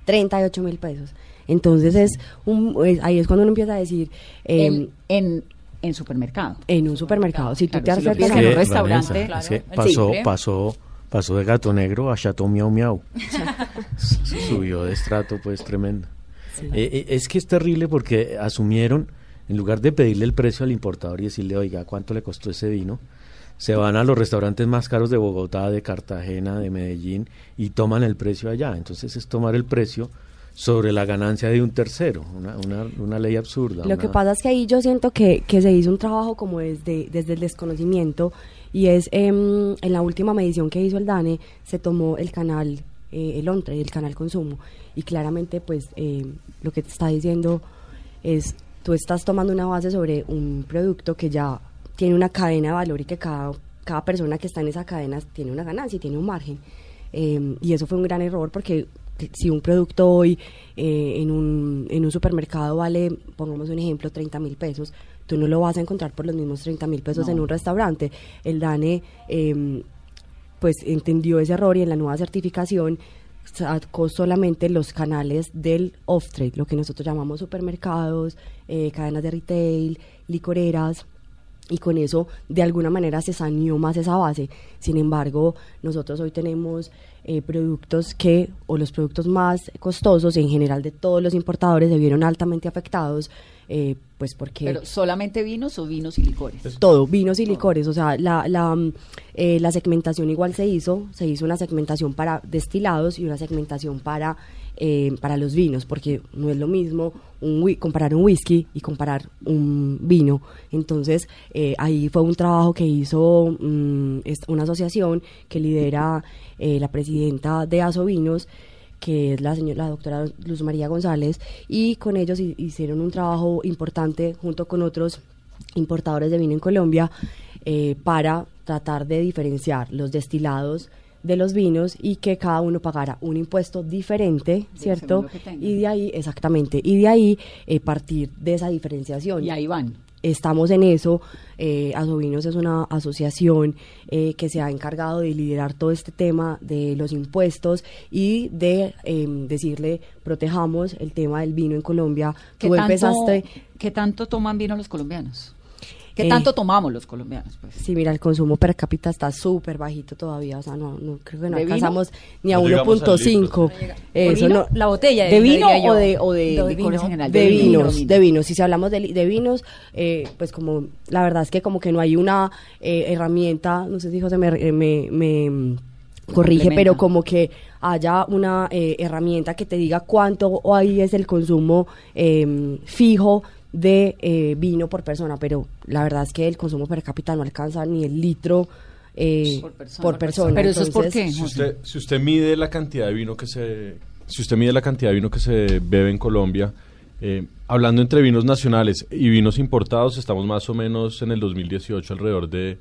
38 mil pesos. Entonces es un, es- ahí es cuando uno empieza a decir, eh, en, en, en supermercado. en un supermercado, si tú Claro, te si acercas a- un restaurante, Vanessa, claro, es que el pasó, pasó, pasó de gato negro a chateau miau miau. *laughs* Subió de estrato, pues tremendo. Eh, eh, es que es terrible porque asumieron, en lugar de pedirle el precio al importador y decirle, oiga, ¿cuánto le costó ese vino? Se van a los restaurantes más caros de Bogotá, de Cartagena, de Medellín y toman el precio allá. Entonces es tomar el precio sobre la ganancia de un tercero, una, una, una ley absurda. Lo que pasa es que ahí yo siento que, que se hizo un trabajo como desde, desde el desconocimiento y es em, en la última medición que hizo el DANE se tomó el canal, eh, el ONTRE, el canal consumo y claramente pues eh, lo que te está diciendo es tú estás tomando una base sobre un producto que ya tiene una cadena de valor y que cada, cada persona que está en esa cadena tiene una ganancia y tiene un margen. Eh, y eso fue un gran error porque si un producto hoy eh, en, un, en un supermercado vale, pongamos un ejemplo, 30 mil pesos, tú no lo vas a encontrar por los mismos 30 mil pesos No. en un restaurante. El DANE eh, pues entendió ese error y en la nueva certificación sacó solamente los canales del off-trade, lo que nosotros llamamos supermercados, eh, cadenas de retail, licoreras, y con eso de alguna manera se saneó más esa base. Sin embargo, nosotros hoy tenemos eh, productos que, o los productos más costosos en general de todos los importadores, se vieron altamente afectados, eh, pues porque Pero solamente vinos o vinos y licores. todo, vinos y licores, o sea, la, la, mm, eh, la segmentación igual se hizo, se hizo una segmentación para destilados y una segmentación para, eh, para los vinos, porque no es lo mismo un, comparar un whisky y comparar un vino. Entonces, eh, ahí fue un trabajo que hizo mm, una asociación que lidera eh, la presidenta de Asovinos, que es la señora la doctora Luz María González, y con ellos hi- hicieron un trabajo importante junto con otros importadores de vino en Colombia eh, para tratar de diferenciar los destilados de los vinos y que cada uno pagara un impuesto diferente, ¿cierto? Y de ahí, exactamente, y de ahí eh, partir de esa diferenciación Y ahí van. estamos en eso. Eh, Asovinos es una asociación eh, que se ha encargado de liderar todo este tema de los impuestos y de eh, decirle protejamos el tema del vino en Colombia. ¿Qué Tú tanto, empezaste. ¿Qué tanto toman vino los colombianos? ¿Qué Eh, tanto tomamos los colombianos? Pues? Sí, mira, el consumo per cápita está súper bajito todavía, o sea, no, no creo que no ¿De vino? alcanzamos ni a No llegamos al 1.5. ¿De Eso vino? no, La botella, ¿De vino diría yo. o de, o de, De licores vino. en general? De De, vino, vinos, vino. de vinos. Si se hablamos de, de vinos, eh, pues como la verdad es que como que no hay una eh, herramienta, no sé si José me, eh, me, me, corrige, pero como que haya una eh, herramienta que te diga cuánto hoy es el consumo eh, fijo de eh, vino por persona, pero la verdad es que el consumo per cápita no alcanza ni el litro eh, Por persona. por persona. Pero eso es por Entonces, qué. Si usted, si usted mide la cantidad de vino que se, si usted mide la cantidad de vino que se bebe en Colombia, eh, hablando entre vinos nacionales y vinos importados, estamos más o menos en el 2018 alrededor de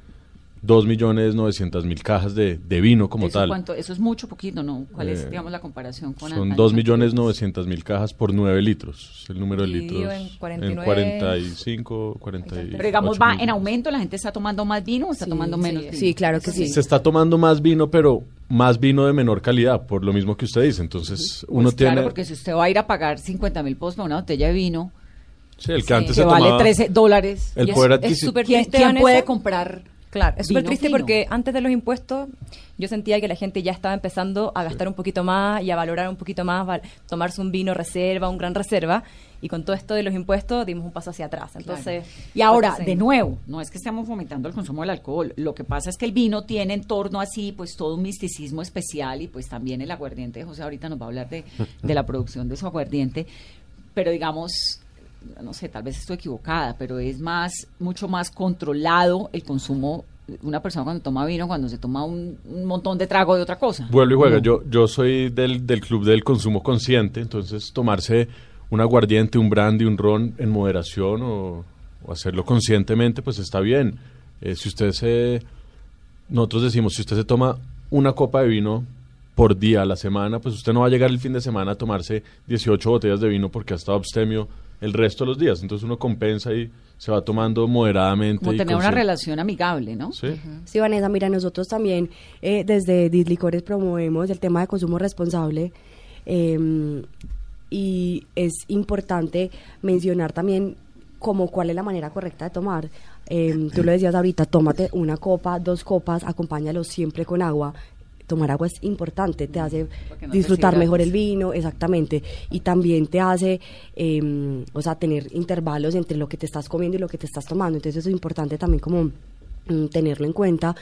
2.900.000 cajas de, de vino como ¿Eso tal. cuánto? Eso es mucho, poquito, ¿no? ¿Cuál es, Eh, digamos, la comparación con Son años 2.900.000 cajas por 9 litros. Es el número de litros. en 49. 45, 48. Pero digamos, va en mil. aumento, la gente está tomando más vino o está Sí, tomando sí, menos vino. sí, claro que sí. Se está tomando más vino, pero más vino de menor calidad, por lo mismo que usted dice. Entonces, uno Pues tiene. Claro, porque si usted va a ir a pagar 50 mil pesos por una botella de vino, Sí, el que Sí. antes que se vale tomaba. 13 dólares, El Y es- poder es adquisitivo. ¿quién, quién puede comprar Claro, es súper triste fino. porque antes de los impuestos yo sentía que la gente ya estaba empezando a gastar un poquito más y a valorar un poquito más, tomarse un vino reserva, un gran reserva, y con todo esto de los impuestos dimos un paso hacia atrás. Entonces, Y ahora, de nuevo, no es que estemos fomentando el consumo del alcohol, lo que pasa es que el vino tiene en torno así, pues todo un misticismo especial y pues también el aguardiente, José ahorita nos va a hablar de, de la producción de su aguardiente, pero digamos, no sé, tal vez estoy equivocada, pero es más, mucho más controlado el consumo una persona cuando toma vino, cuando se toma un, un montón de trago de otra cosa. Vuelve y juega. Yo, yo soy del, del club del consumo consciente, entonces tomarse un aguardiente, un brandy, un ron en moderación o, o hacerlo conscientemente, pues está bien. Eh, si usted se... Nosotros decimos, si usted se toma una copa de vino por día a la semana, pues usted no va a llegar el fin de semana a tomarse 18 botellas de vino porque ha estado abstemio el resto de los días. Entonces uno compensa y se va tomando moderadamente. Como y tener una relación amigable, ¿no? Sí. Sí, Vanessa, mira, nosotros también eh, desde Dislicores promovemos el tema de consumo responsable eh, y es importante mencionar también como cuál es la manera correcta de tomar. Eh, tú lo decías ahorita, tómate una copa, dos copas, acompáñalo siempre con agua. Tomar agua es importante, te hace no disfrutar mejor el vino, exactamente, y también te hace, eh, o sea, tener intervalos entre lo que te estás comiendo y lo que te estás tomando. Entonces eso es importante también como mm, tenerlo en cuenta.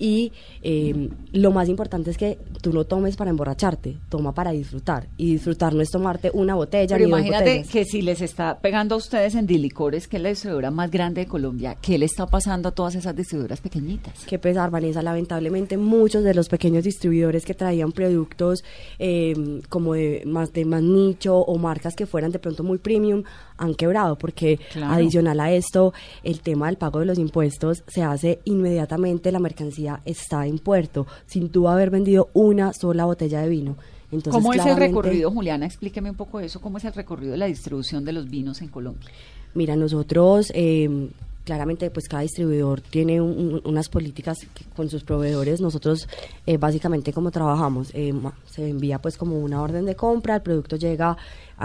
Y eh, lo más importante es que tú no tomes para emborracharte, toma para disfrutar. Y disfrutar no es tomarte una botella Pero ni dos imagínate botellas. que si les está pegando a ustedes en Dilicores, que es la distribuidora más grande de Colombia, ¿qué le está pasando a todas esas distribuidoras pequeñitas? Qué pesar, Vanessa. Lamentablemente, muchos de los pequeños distribuidores que traían productos eh, como de más de más nicho o marcas que fueran de pronto muy premium han quebrado porque Claro. adicional a esto, el tema del pago de los impuestos se hace inmediatamente la mercancía está en puerto sin tú haber vendido una sola botella de vino. Entonces, ¿Cómo es el recorrido, Juliana? Explíqueme un poco eso. ¿Cómo es el recorrido de la distribución de los vinos en Colombia? Mira, nosotros eh, claramente pues cada distribuidor tiene un- un- unas políticas que- con sus proveedores. Nosotros eh, básicamente como trabajamos, eh, ma- se envía pues como una orden de compra, el producto llega,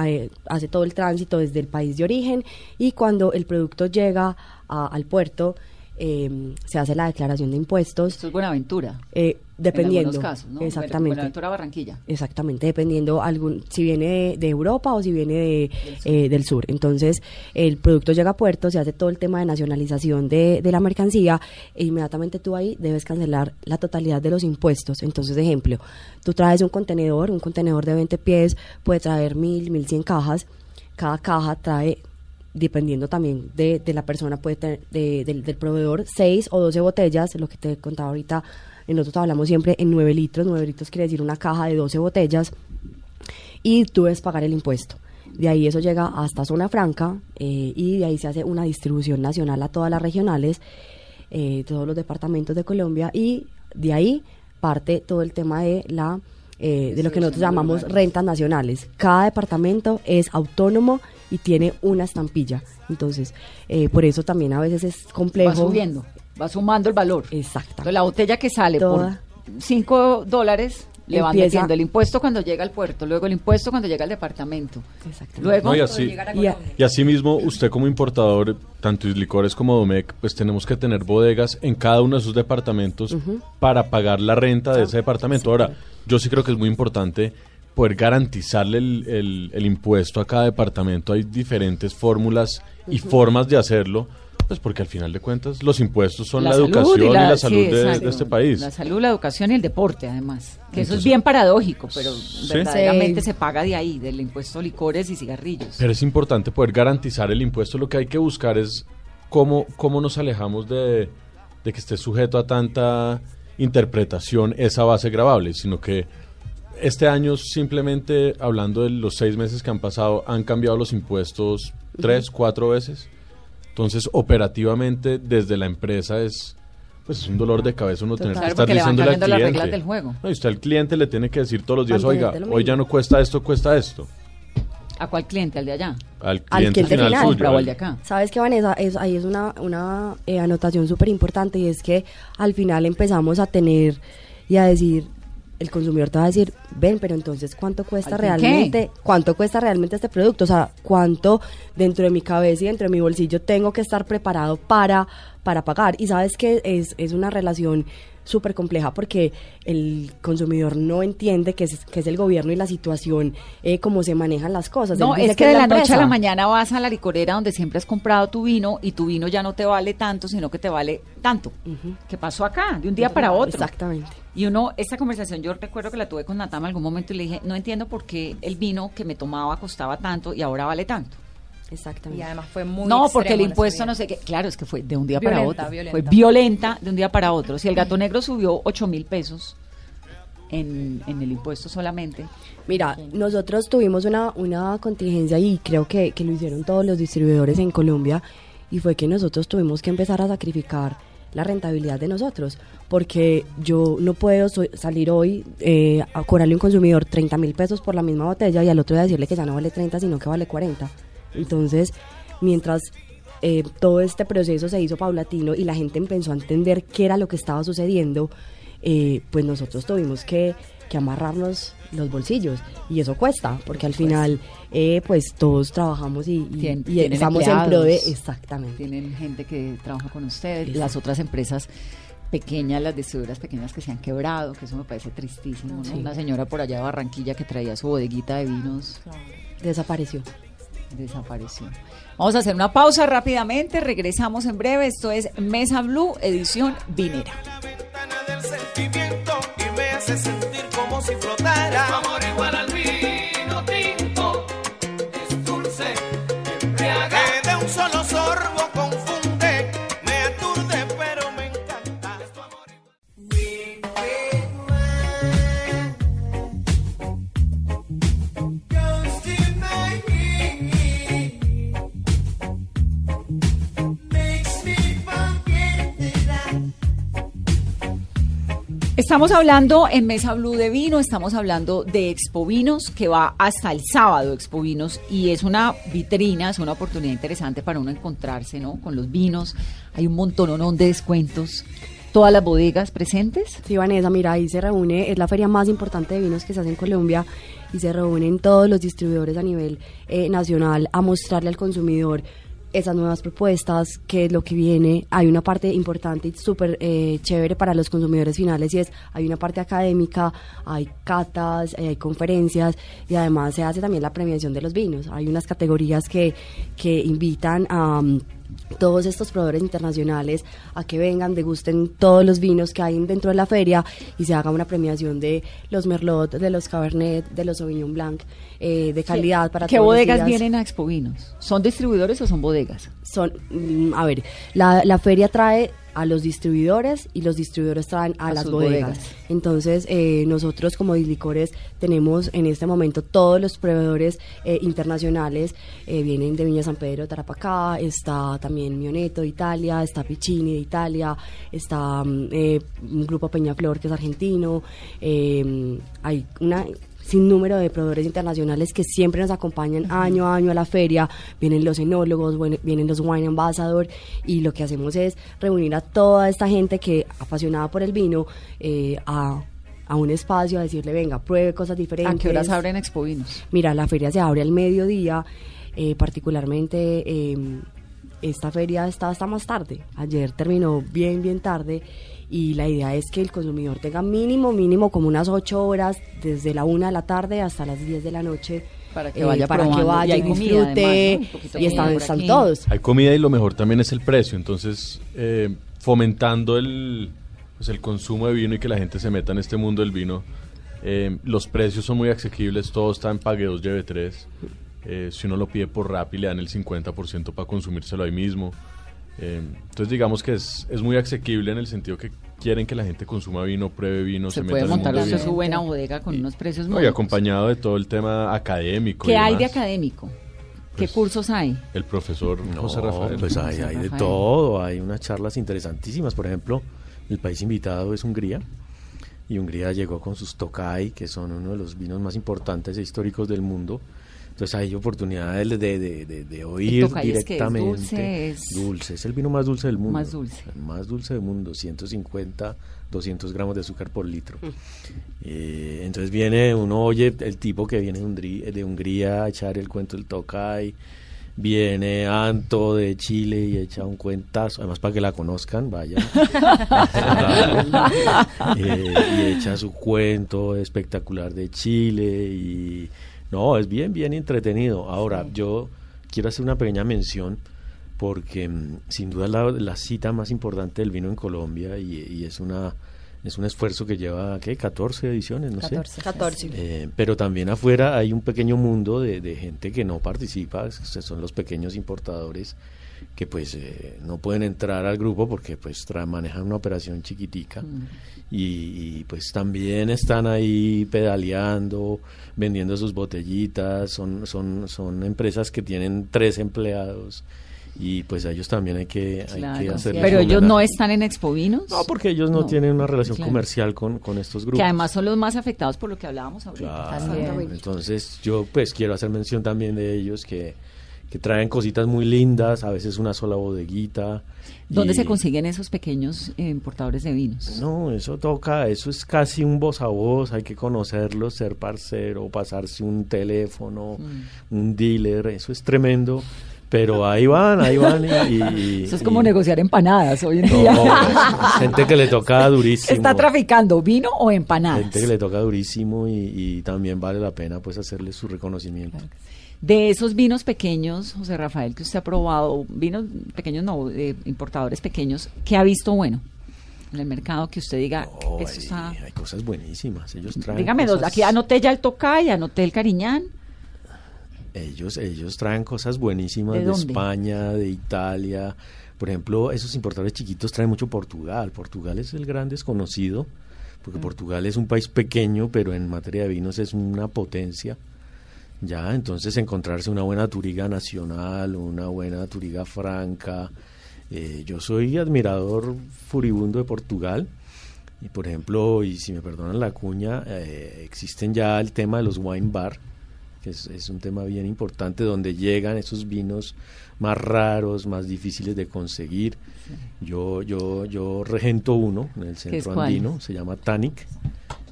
eh, hace todo el tránsito desde el país de origen y cuando el producto llega a- al puerto eh, se hace la declaración de impuestos. Esto es Buenaventura. eh, dependiendo. En algunos casos, ¿no? Exactamente. Buenaventura, Barranquilla. Exactamente, dependiendo algún si viene de, de Europa o si viene de, eh, del sur. Entonces, el producto llega a puerto, se hace todo el tema de nacionalización de, de la mercancía e inmediatamente tú ahí debes cancelar la totalidad de los impuestos. Entonces, ejemplo, tú traes un contenedor, un contenedor de 20 pies puede traer mil, mil cien cajas. Cada caja trae dependiendo también de, de la persona, puede tener, de- del, del proveedor, 6 o 12 botellas, lo que te contaba ahorita, nosotros hablamos siempre en 9 litros, 9 litros quiere decir una caja de 12 botellas, y tú debes pagar el impuesto. De ahí eso llega hasta zona franca eh, y de ahí se hace una distribución nacional a todas las regionales, eh, todos los departamentos de Colombia y de ahí parte todo el tema de la eh, de lo que nosotros llamamos rentas nacionales. Cada departamento es autónomo y tiene una estampilla. Entonces, eh, por eso también a veces es complejo. Va subiendo, va sumando el valor. Exacto. Entonces, la botella que sale Toda. por 5 dólares le van Empieza- metiendo el impuesto cuando llega al puerto, luego el impuesto cuando llega al departamento. Exactamente. Luego, No, y así, Y a- y asimismo, usted como importador, tanto licores como Domec, pues tenemos que tener bodegas en cada uno de sus departamentos para pagar la renta de ese departamento. Ahora, yo sí creo que es muy importante poder garantizarle el, el- el impuesto a cada departamento. Hay diferentes fórmulas y formas de hacerlo, pues porque al final de cuentas los impuestos son la, educación y la, salud sí, de, este país. La salud, la educación y el deporte, además. Que eso es bien paradójico, pero Sí. verdaderamente Sí. se paga de ahí, del impuesto a licores y cigarrillos. Pero es importante poder garantizar el impuesto. Lo que hay que buscar es cómo, cómo nos alejamos de, de que esté sujeto a tanta interpretación esa base grabable, sino que este año simplemente hablando de los seis meses que han pasado, han cambiado los impuestos tres, cuatro veces. Entonces, operativamente, desde la empresa es pues es un dolor de cabeza uno tener que estar diciéndole al cambiando las cliente. reglas del juego. No, y usted al cliente le tiene que decir todos los días, oiga, hoy ya mismo". no cuesta esto, cuesta esto. ¿A cuál cliente? ¿Al de allá? Al cliente, Al cliente final, final. suyo. Compra o al- al de acá. Sabes que Vanessa, es, ahí es una, una eh, anotación súper importante y es que al final empezamos a tener y a decir, el consumidor te va a decir, ven, pero entonces cuánto cuesta realmente, cuánto cuesta realmente este producto, o sea, cuánto dentro de mi cabeza y dentro de mi bolsillo tengo que estar preparado para, para pagar. Y sabes que es, es una relación súper compleja porque el consumidor no entiende que es, que es el gobierno y la situación, eh, cómo se manejan las cosas. No, es que de la, noche a la mañana vas a la licorera donde siempre has comprado tu vino y tu vino ya no te vale tanto, sino que te vale tanto. ¿Qué pasó acá? De un día para otro. Exactamente. Y uno, esta conversación yo recuerdo que la tuve con Natama en algún momento y le dije, no entiendo por qué el vino que me tomaba costaba tanto y ahora vale tanto. Exactamente. Y además fue muy no, porque el impuesto no sé qué. Claro, es que fue de un día para otro. violenta. Fue violenta de un día para otro. Si el gato negro subió 8 mil pesos en, en el impuesto solamente. Mira, nosotros tuvimos una, una contingencia y creo que, que lo hicieron todos los distribuidores en Colombia y fue que nosotros tuvimos que empezar a sacrificar la rentabilidad de nosotros porque yo no puedo so- salir hoy eh, a cobrarle a un consumidor 30 mil pesos por la misma botella y al otro día decirle que ya no vale 30 sino que vale 40. Entonces, mientras eh, todo este proceso se hizo paulatino y la gente empezó a entender qué era lo que estaba sucediendo, eh, pues nosotros tuvimos que, que amarrarnos los bolsillos y eso cuesta porque al final eh, pues todos trabajamos y, y- Tien- y tienen estamos en pro de exactamente Tienen gente que trabaja con ustedes. Exacto. Las otras empresas pequeñas, las distribuidoras pequeñas que se han quebrado, que eso me parece tristísimo. ¿no? Sí. Una señora por allá de Barranquilla que traía su bodeguita de vinos desapareció desapareció. Vamos a hacer una pausa rápidamente, regresamos en breve. Esto es Mesa Blue, edición vinera. ventana del sentimiento y me hace sentir como si flotara. Tu amor igual al vino tinto, es dulce, embriaga. Que de un solo sorbo Estamos hablando en Mesa Blue de vino, estamos hablando de Expo Vinos, que va hasta el sábado Expo Vinos, y es una vitrina, es una oportunidad interesante para uno encontrarse, ¿no? Con los vinos, hay un montón de descuentos, todas las bodegas presentes. Sí, Vanessa, mira, ahí se reúne, es la feria más importante de vinos que se hace en Colombia y se reúnen todos los distribuidores a nivel eh, nacional a mostrarle al consumidor esas nuevas propuestas, qué es lo que viene. Hay una parte importante y súper eh, chévere para los consumidores finales y es, hay una parte académica, hay catas, eh, hay conferencias y además se hace también la premiación de los vinos. Hay unas categorías que, que invitan a... todos estos proveedores internacionales a que vengan, degusten todos los vinos que hay dentro de la feria y se haga una premiación de los Merlot, de los Cabernet, de los Sauvignon Blanc, eh, de calidad para ¿Qué todos los bodegas días. vienen a Expo Vinos? ¿Son distribuidores o son bodegas? Son, mm, a ver, la, la feria trae a los distribuidores y los distribuidores traen a, A las bodegas. Entonces, eh, nosotros como Dislicores tenemos en este momento todos los proveedores eh, internacionales, eh, vienen de Viña San Pedro, Tarapacá, está también Mioneto de Italia, está Piccini de Italia, está mm, eh, un grupo Peñaflor que es argentino, eh, hay una sin número de proveedores internacionales que siempre nos acompañan año a año a la feria, vienen los enólogos, vienen los wine ambassador y lo que hacemos es reunir a toda esta gente que apasionada por el vino eh, a, a un espacio a decirle, venga, pruebe cosas diferentes. ¿A qué horas abren Expo Vinos? Mira, la feria se abre al mediodía, eh, particularmente eh, esta feria está hasta más tarde. Ayer terminó bien, bien tarde y la idea es que el consumidor tenga mínimo, mínimo como unas ocho horas desde la una de la tarde hasta las 10 de la noche. Para que eh, vaya para que probando. Y y comida, disfrute además, ¿no? Un poquito de y están, están todos. Hay comida y lo mejor también es el precio. Entonces, eh, fomentando el, pues el consumo de vino y que la gente se meta en este mundo del vino, eh, los precios son muy asequibles. Todo está en Pague 2, Lleve 3. Eh, si uno lo pide por Rappi, le dan el 50% para consumírselo ahí mismo. Eh, entonces, digamos que es, es muy asequible en el sentido que quieren que la gente consuma vino, pruebe vino, se, Se meta puede en el montar usted su buena bodega con unos precios No, muy y acompañado de todo el tema académico. y ¿Qué hay de demás. académico? ¿Qué Pues, cursos hay? El profesor José No, Rafael. Pues hay, hay de todo, hay unas charlas interesantísimas. Por ejemplo, el país invitado es Hungría. Y Hungría llegó con sus Tokai, que son uno de los vinos más importantes e históricos del mundo. Entonces hay oportunidades de, de, de, de oír Tocay es que es directamente. dulce, es- Dulce, es el vino más dulce del mundo. Más dulce. El más dulce del mundo, 150, 200 gramos de azúcar por litro. Eh, entonces viene, uno oye el tipo que viene de Hungría, a echar el cuento del Tocay, viene Anto de Chile y echa un cuentazo, además para que la conozcan, vayan. *laughs* Eh, y echa su cuento espectacular de Chile y no, es bien, bien entretenido. Ahora, yo quiero hacer una pequeña mención porque mm, sin duda es la, la cita más importante del vino en Colombia y, y es una es un esfuerzo que lleva, ¿qué? 14 ediciones, no 14. sé. 14. Eh, pero también afuera hay un pequeño mundo de, de gente que no participa, son los pequeños importadores que pues eh, no pueden entrar al grupo porque pues tra- manejan una operación chiquitica y, y, pues también están ahí pedaleando, vendiendo sus botellitas, son, son, son empresas que tienen tres empleados y pues a ellos también hay que, hay que Claro. hacerles Pero ellos no están en Expovinos. No, porque ellos no, No, tienen una relación claro. comercial con, con estos grupos. Que además son los más afectados por lo que hablábamos ahorita. Claro. Entonces yo pues quiero hacer mención también de ellos que, que traen cositas muy lindas, a veces una sola bodeguita. ¿Dónde y- se consiguen esos pequeños eh, importadores de vinos? No, eso toca, eso es casi un voz a voz, hay que conocerlos, ser parcero, pasarse un teléfono, Mm. un dealer, eso es tremendo. Pero ahí van, ahí van y... y- *laughs* Eso es y- como negociar empanadas hoy en No, día. es gente que le toca *laughs* durísimo. ¿Está traficando vino o empanadas? Gente que le toca durísimo y, y también vale la pena pues hacerle su reconocimiento. De esos vinos pequeños, José Rafael, que usted ha probado, vinos pequeños no, eh, importadores pequeños, ¿qué ha visto bueno en el mercado que usted diga, Oh, eso hay, está... hay cosas buenísimas. Ellos traen Dígame dos, cosas- aquí anoté ya el Tocay, anoté el Cariñán. Ellos, ellos traen cosas buenísimas ¿De? España, de Italia. Por ejemplo, esos importadores chiquitos traen mucho Portugal. Portugal es el gran desconocido, Mm. porque Portugal es un país pequeño, pero en materia de vinos es una potencia. Ya, entonces encontrarse una buena turiga nacional, una buena turiga franca. Eh, yo soy admirador furibundo de Portugal. Y por ejemplo, y si me perdonan la cuña, eh, existen ya el tema de los wine bar, que es, es un tema bien importante, donde llegan esos vinos más raros, más difíciles de conseguir. Yo, yo, yo regento uno en el centro andino, se llama Tanic.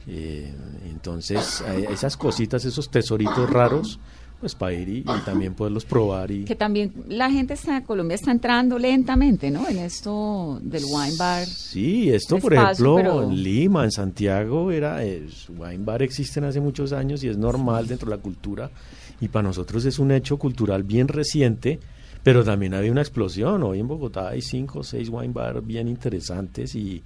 Eh, entonces, hay esas cositas, esos tesoritos raros, pues para ir y, y también poderlos probar y Que también la gente está, Colombia está entrando lentamente, ¿no? En esto del wine bar. Sí, esto por ejemplo pero- en Lima, en Santiago, era es, wine bar existen hace muchos años y es normal dentro de la cultura y para nosotros es un hecho cultural bien reciente, pero también había una explosión. Hoy en Bogotá hay cinco o seis wine bar bien interesantes y,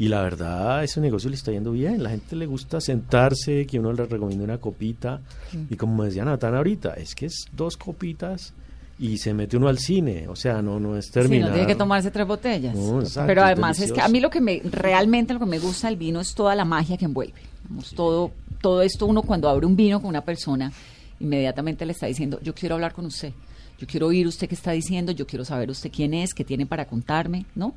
y la verdad ese negocio le está yendo bien. La gente le gusta sentarse, que uno le recomienda una copita y como decía Natán ahorita, es que es dos copitas y se mete uno al cine, o sea, no no es Sí, terminar. no tiene que tomarse tres botellas. No, exacto, Pero además es que a mí lo que me realmente lo que me gusta del vino es toda la magia que envuelve. Digamos, todo todo esto uno cuando abre un vino con una persona inmediatamente le está diciendo, "Yo quiero hablar con usted. Yo quiero oír usted qué está diciendo, yo quiero saber usted quién es, qué tiene para contarme", ¿no?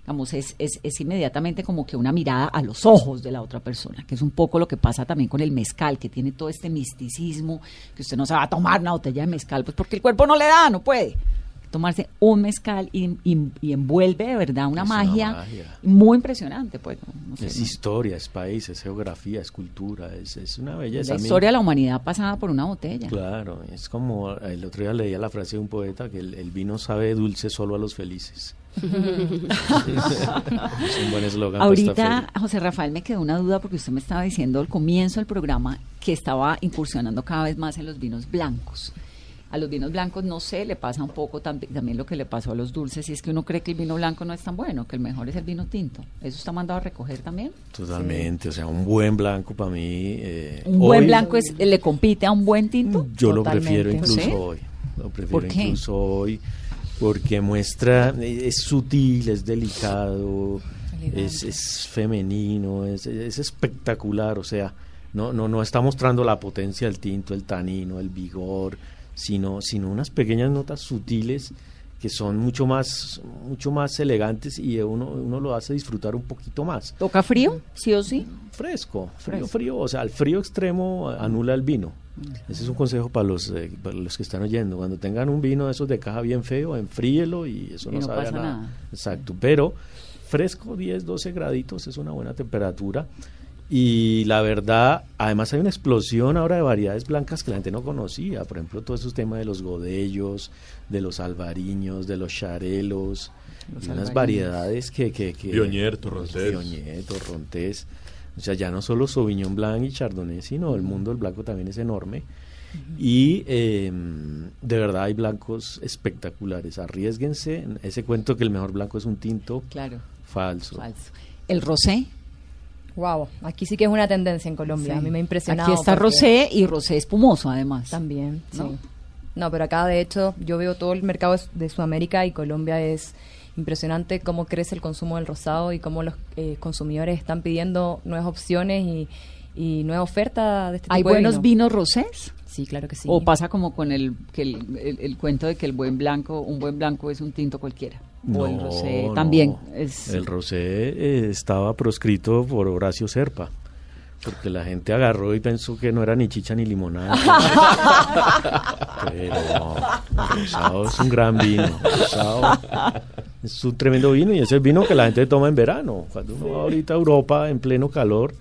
Digamos, es, es, es inmediatamente como que una mirada a los ojos de la otra persona, que es un poco lo que pasa también con el mezcal, que tiene todo este misticismo, que usted no se va a tomar una botella de mezcal, pues porque el cuerpo no le da, no puede tomarse un mezcal y, y- y envuelve de verdad una magia, muy impresionante. Pues, no- no sé, Es ¿no? historia, es país, es geografía, es cultura, es, es una belleza. la historia de la humanidad pasada por una botella. Claro, es como el otro día leía la frase de un poeta que el, el vino sabe dulce solo a los felices. *laughs* es un buen eslogan Ahorita. José Rafael, me quedó una duda porque usted me estaba diciendo al comienzo del programa que estaba incursionando cada vez más en los vinos blancos. A los vinos blancos, no sé, le pasa un poco tam- también lo que le pasó a los dulces, y es que uno cree que el vino blanco no es tan bueno, que el mejor es el vino tinto. ¿Eso está mandado a recoger también? Totalmente, o sea, un buen blanco para mí. eh, Un buen blanco es, le compite a un buen tinto. Yo lo prefiero incluso ¿Sí? hoy. Lo prefiero incluso hoy porque muestra, eh, es sutil, es delicado, es, es femenino, es, es espectacular, o sea, no, no, no está mostrando la potencia del tinto, el tanino, el vigor, sino, sino unas pequeñas notas sutiles que son mucho más, mucho más elegantes y uno, uno lo hace disfrutar un poquito más. ¿Toca frío? ¿Sí o sí? Fresco, frío, frío, o sea, el frío extremo anula el vino. Ese es un consejo para los, eh, para los que están oyendo. Cuando tengan un vino de esos de caja bien feo, enfríelo y eso Y no, no sabe a nada. nada. Exacto. Pero fresco, 10, 12 graditos, es una buena temperatura. Y la verdad, además hay una explosión ahora de variedades blancas que la gente no conocía. Por ejemplo, todo esos temas de los godellos, de los albariños, de los charelos. Los y unas variedades que... que, que Bionier, Torrontés. Bionier, Torrontés. O sea, ya no solo Sauvignon Blanc y Chardonnay, sino el mundo del blanco también es enorme. Y eh, de verdad hay blancos espectaculares. Arriesguense. Ese cuento que el mejor blanco es un tinto Claro, falso. falso. El rosé. Wow, aquí sí que es una tendencia en Colombia. Sí. A mí me ha impresionado. Aquí está porque- rosé y rosé espumoso, además. También, ¿No? sí. No, pero acá de hecho yo veo todo el mercado de Sudamérica y Colombia es impresionante cómo crece el consumo del rosado y cómo los eh, consumidores están pidiendo nuevas opciones y, y nueva oferta de este tipo ¿Hay de buenos vino. vinos rosés? Sí, claro que sí. ¿O pasa como con el, que el, el- el cuento de que el buen blanco, un buen blanco es un tinto cualquiera? O el rosé no. también. Es, El rosé eh, estaba proscrito por Horacio Serpa. Porque la gente agarró y pensó que no era ni chicha ni limonada. *laughs* Pero no, el rosado es un gran vino. El rosado es un tremendo vino y es el vino que la gente toma en verano. Cuando uno va ahorita a Europa en pleno calor,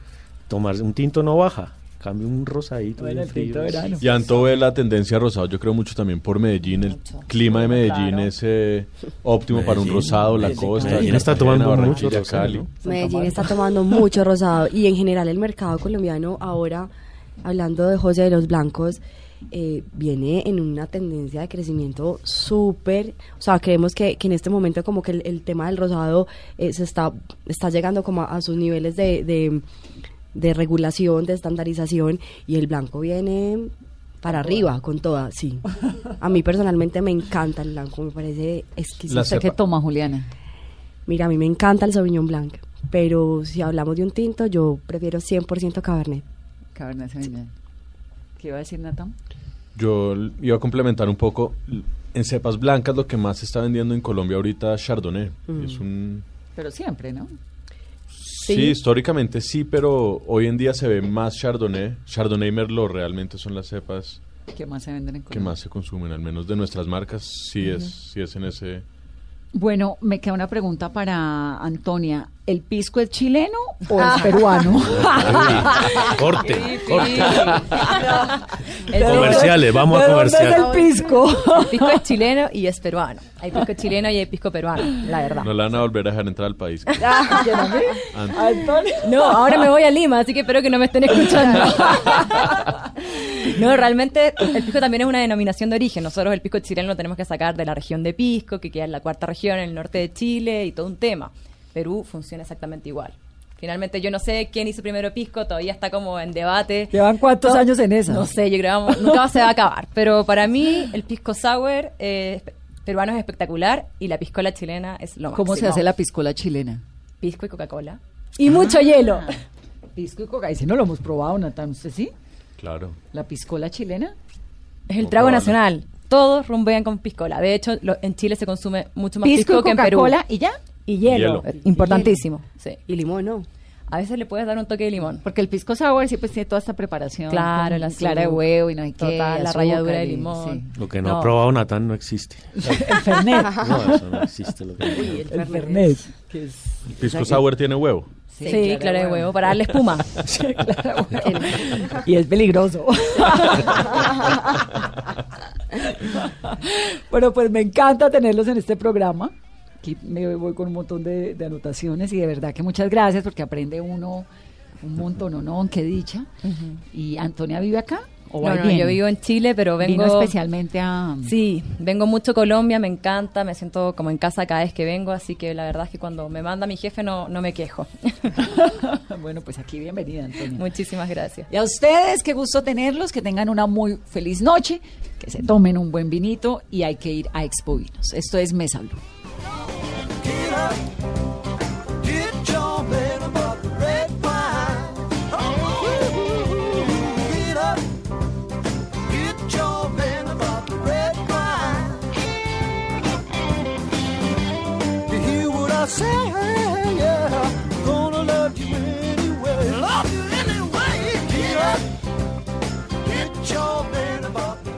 tomarse un tinto no baja. Cambia un rosadito Bueno, bien frío. verano. Y Anto ve la tendencia rosado, yo creo mucho también por Medellín, el Mucho. clima de Medellín Claro. es eh, óptimo para un Medellín, rosado, la costa, Medellín está tomando mucho rosado, Cali. ¿no? Medellín está tomando mucho rosado y en general el mercado colombiano ahora, hablando de José de los Blancos, eh, viene en una tendencia de crecimiento súper, o sea, creemos que, que en este momento como que el, el tema del rosado eh, se está, está llegando como a, a sus niveles de, de, de regulación, de estandarización y el blanco viene para arriba con toda, sí. A mí personalmente me encanta el blanco, me parece exquisito. ¿Usted qué toma, Juliana? Mira, a mí me encanta el Sauvignon Blanc, pero si hablamos de un tinto, yo prefiero 100% Cabernet. Cabernet Sauvignon. ¿Qué iba a decir, Natán? Yo iba a complementar un poco. En cepas blancas lo que más se está vendiendo en Colombia ahorita es Chardonnay. Mm. Es un... Pero siempre, ¿no? Sí. históricamente sí, pero hoy en día se ve más Chardonnay. Chardonnay y Merlot realmente son las cepas ¿Qué más se venden en que Colombia? más se consumen, al menos de nuestras marcas, sí es, sí es en ese... Bueno, me queda una pregunta para Antonia. ¿El pisco es chileno o es peruano? *laughs* Corte, *laughs* Comerciales, vamos a ¿De dónde es el pisco? *laughs* El pisco es chileno y es peruano. Hay pisco chileno y hay pisco peruano, la verdad. No la van a volver a dejar entrar al país. ¿Quién, a mí? Ant- Antonio. No, ahora me voy a Lima, así que espero que no me estén escuchando. No, realmente el pisco también es una denominación de origen. Nosotros el pisco chileno lo tenemos que sacar de la región de Pisco, que queda en la cuarta región, en el norte de Chile, y todo un tema. Perú funciona exactamente igual. Finalmente yo no sé quién hizo primero pisco, todavía está como en debate. ¿Llevan cuántos No, años en esa? No sé, yo creo que nunca se va a acabar. Pero para mí el pisco sour eh, peruano es espectacular y la piscola chilena es lo máximo. ¿Cómo se hace la piscola chilena? Pisco y Coca-Cola. Y mucho hielo. *laughs* Pisco y coca. Ese no lo hemos probado, Natán. ¿Usted sí? Claro. ¿La piscola chilena? Es el trago nacional. Todos rumbean con piscola. De hecho, lo- en Chile se consume mucho más pisco, Pisco y que en Perú. Y ya. Y hielo. Hielo. eh, Importantísimo. Sí. Y limón, ¿no? A veces le puedes dar un toque de limón. Porque el pisco sour sí pues tiene toda esta preparación. Claro, el clara de huevo y no hay. Total, la ralladura de y- limón. Lo que no, No. ha probado Natán no existe. sí. *laughs* El Fernet. No, eso no existe. Lo que no. el Fernet. Que es... ¿El pisco sour tiene huevo? Sí, clara de huevo, para darle espuma. *laughs* y es peligroso. *laughs* bueno, pues me encanta tenerlos en este programa. Aquí me voy con un montón de, de anotaciones y de verdad que muchas gracias porque aprende uno un montón, ¿no? Qué dicha. ¿Y Antonia vive acá? ¿O No, no, yo vivo en Chile, pero vengo... Vino especialmente a... Sí, vengo mucho a Colombia, me encanta, me siento como en casa cada vez que vengo, así que la verdad es que cuando me manda mi jefe no, no me quejo. *laughs* *laughs* bueno, pues aquí bienvenida, Antonia. Muchísimas gracias. Y a ustedes, qué gusto tenerlos, que tengan una muy feliz noche, que se tomen un buen vinito y hay que ir a Expo Vinos. Esto es Mesa Blue. I say, yeah, I'm gonna love you anyway. Love you anyway, Peter. Get your man about me.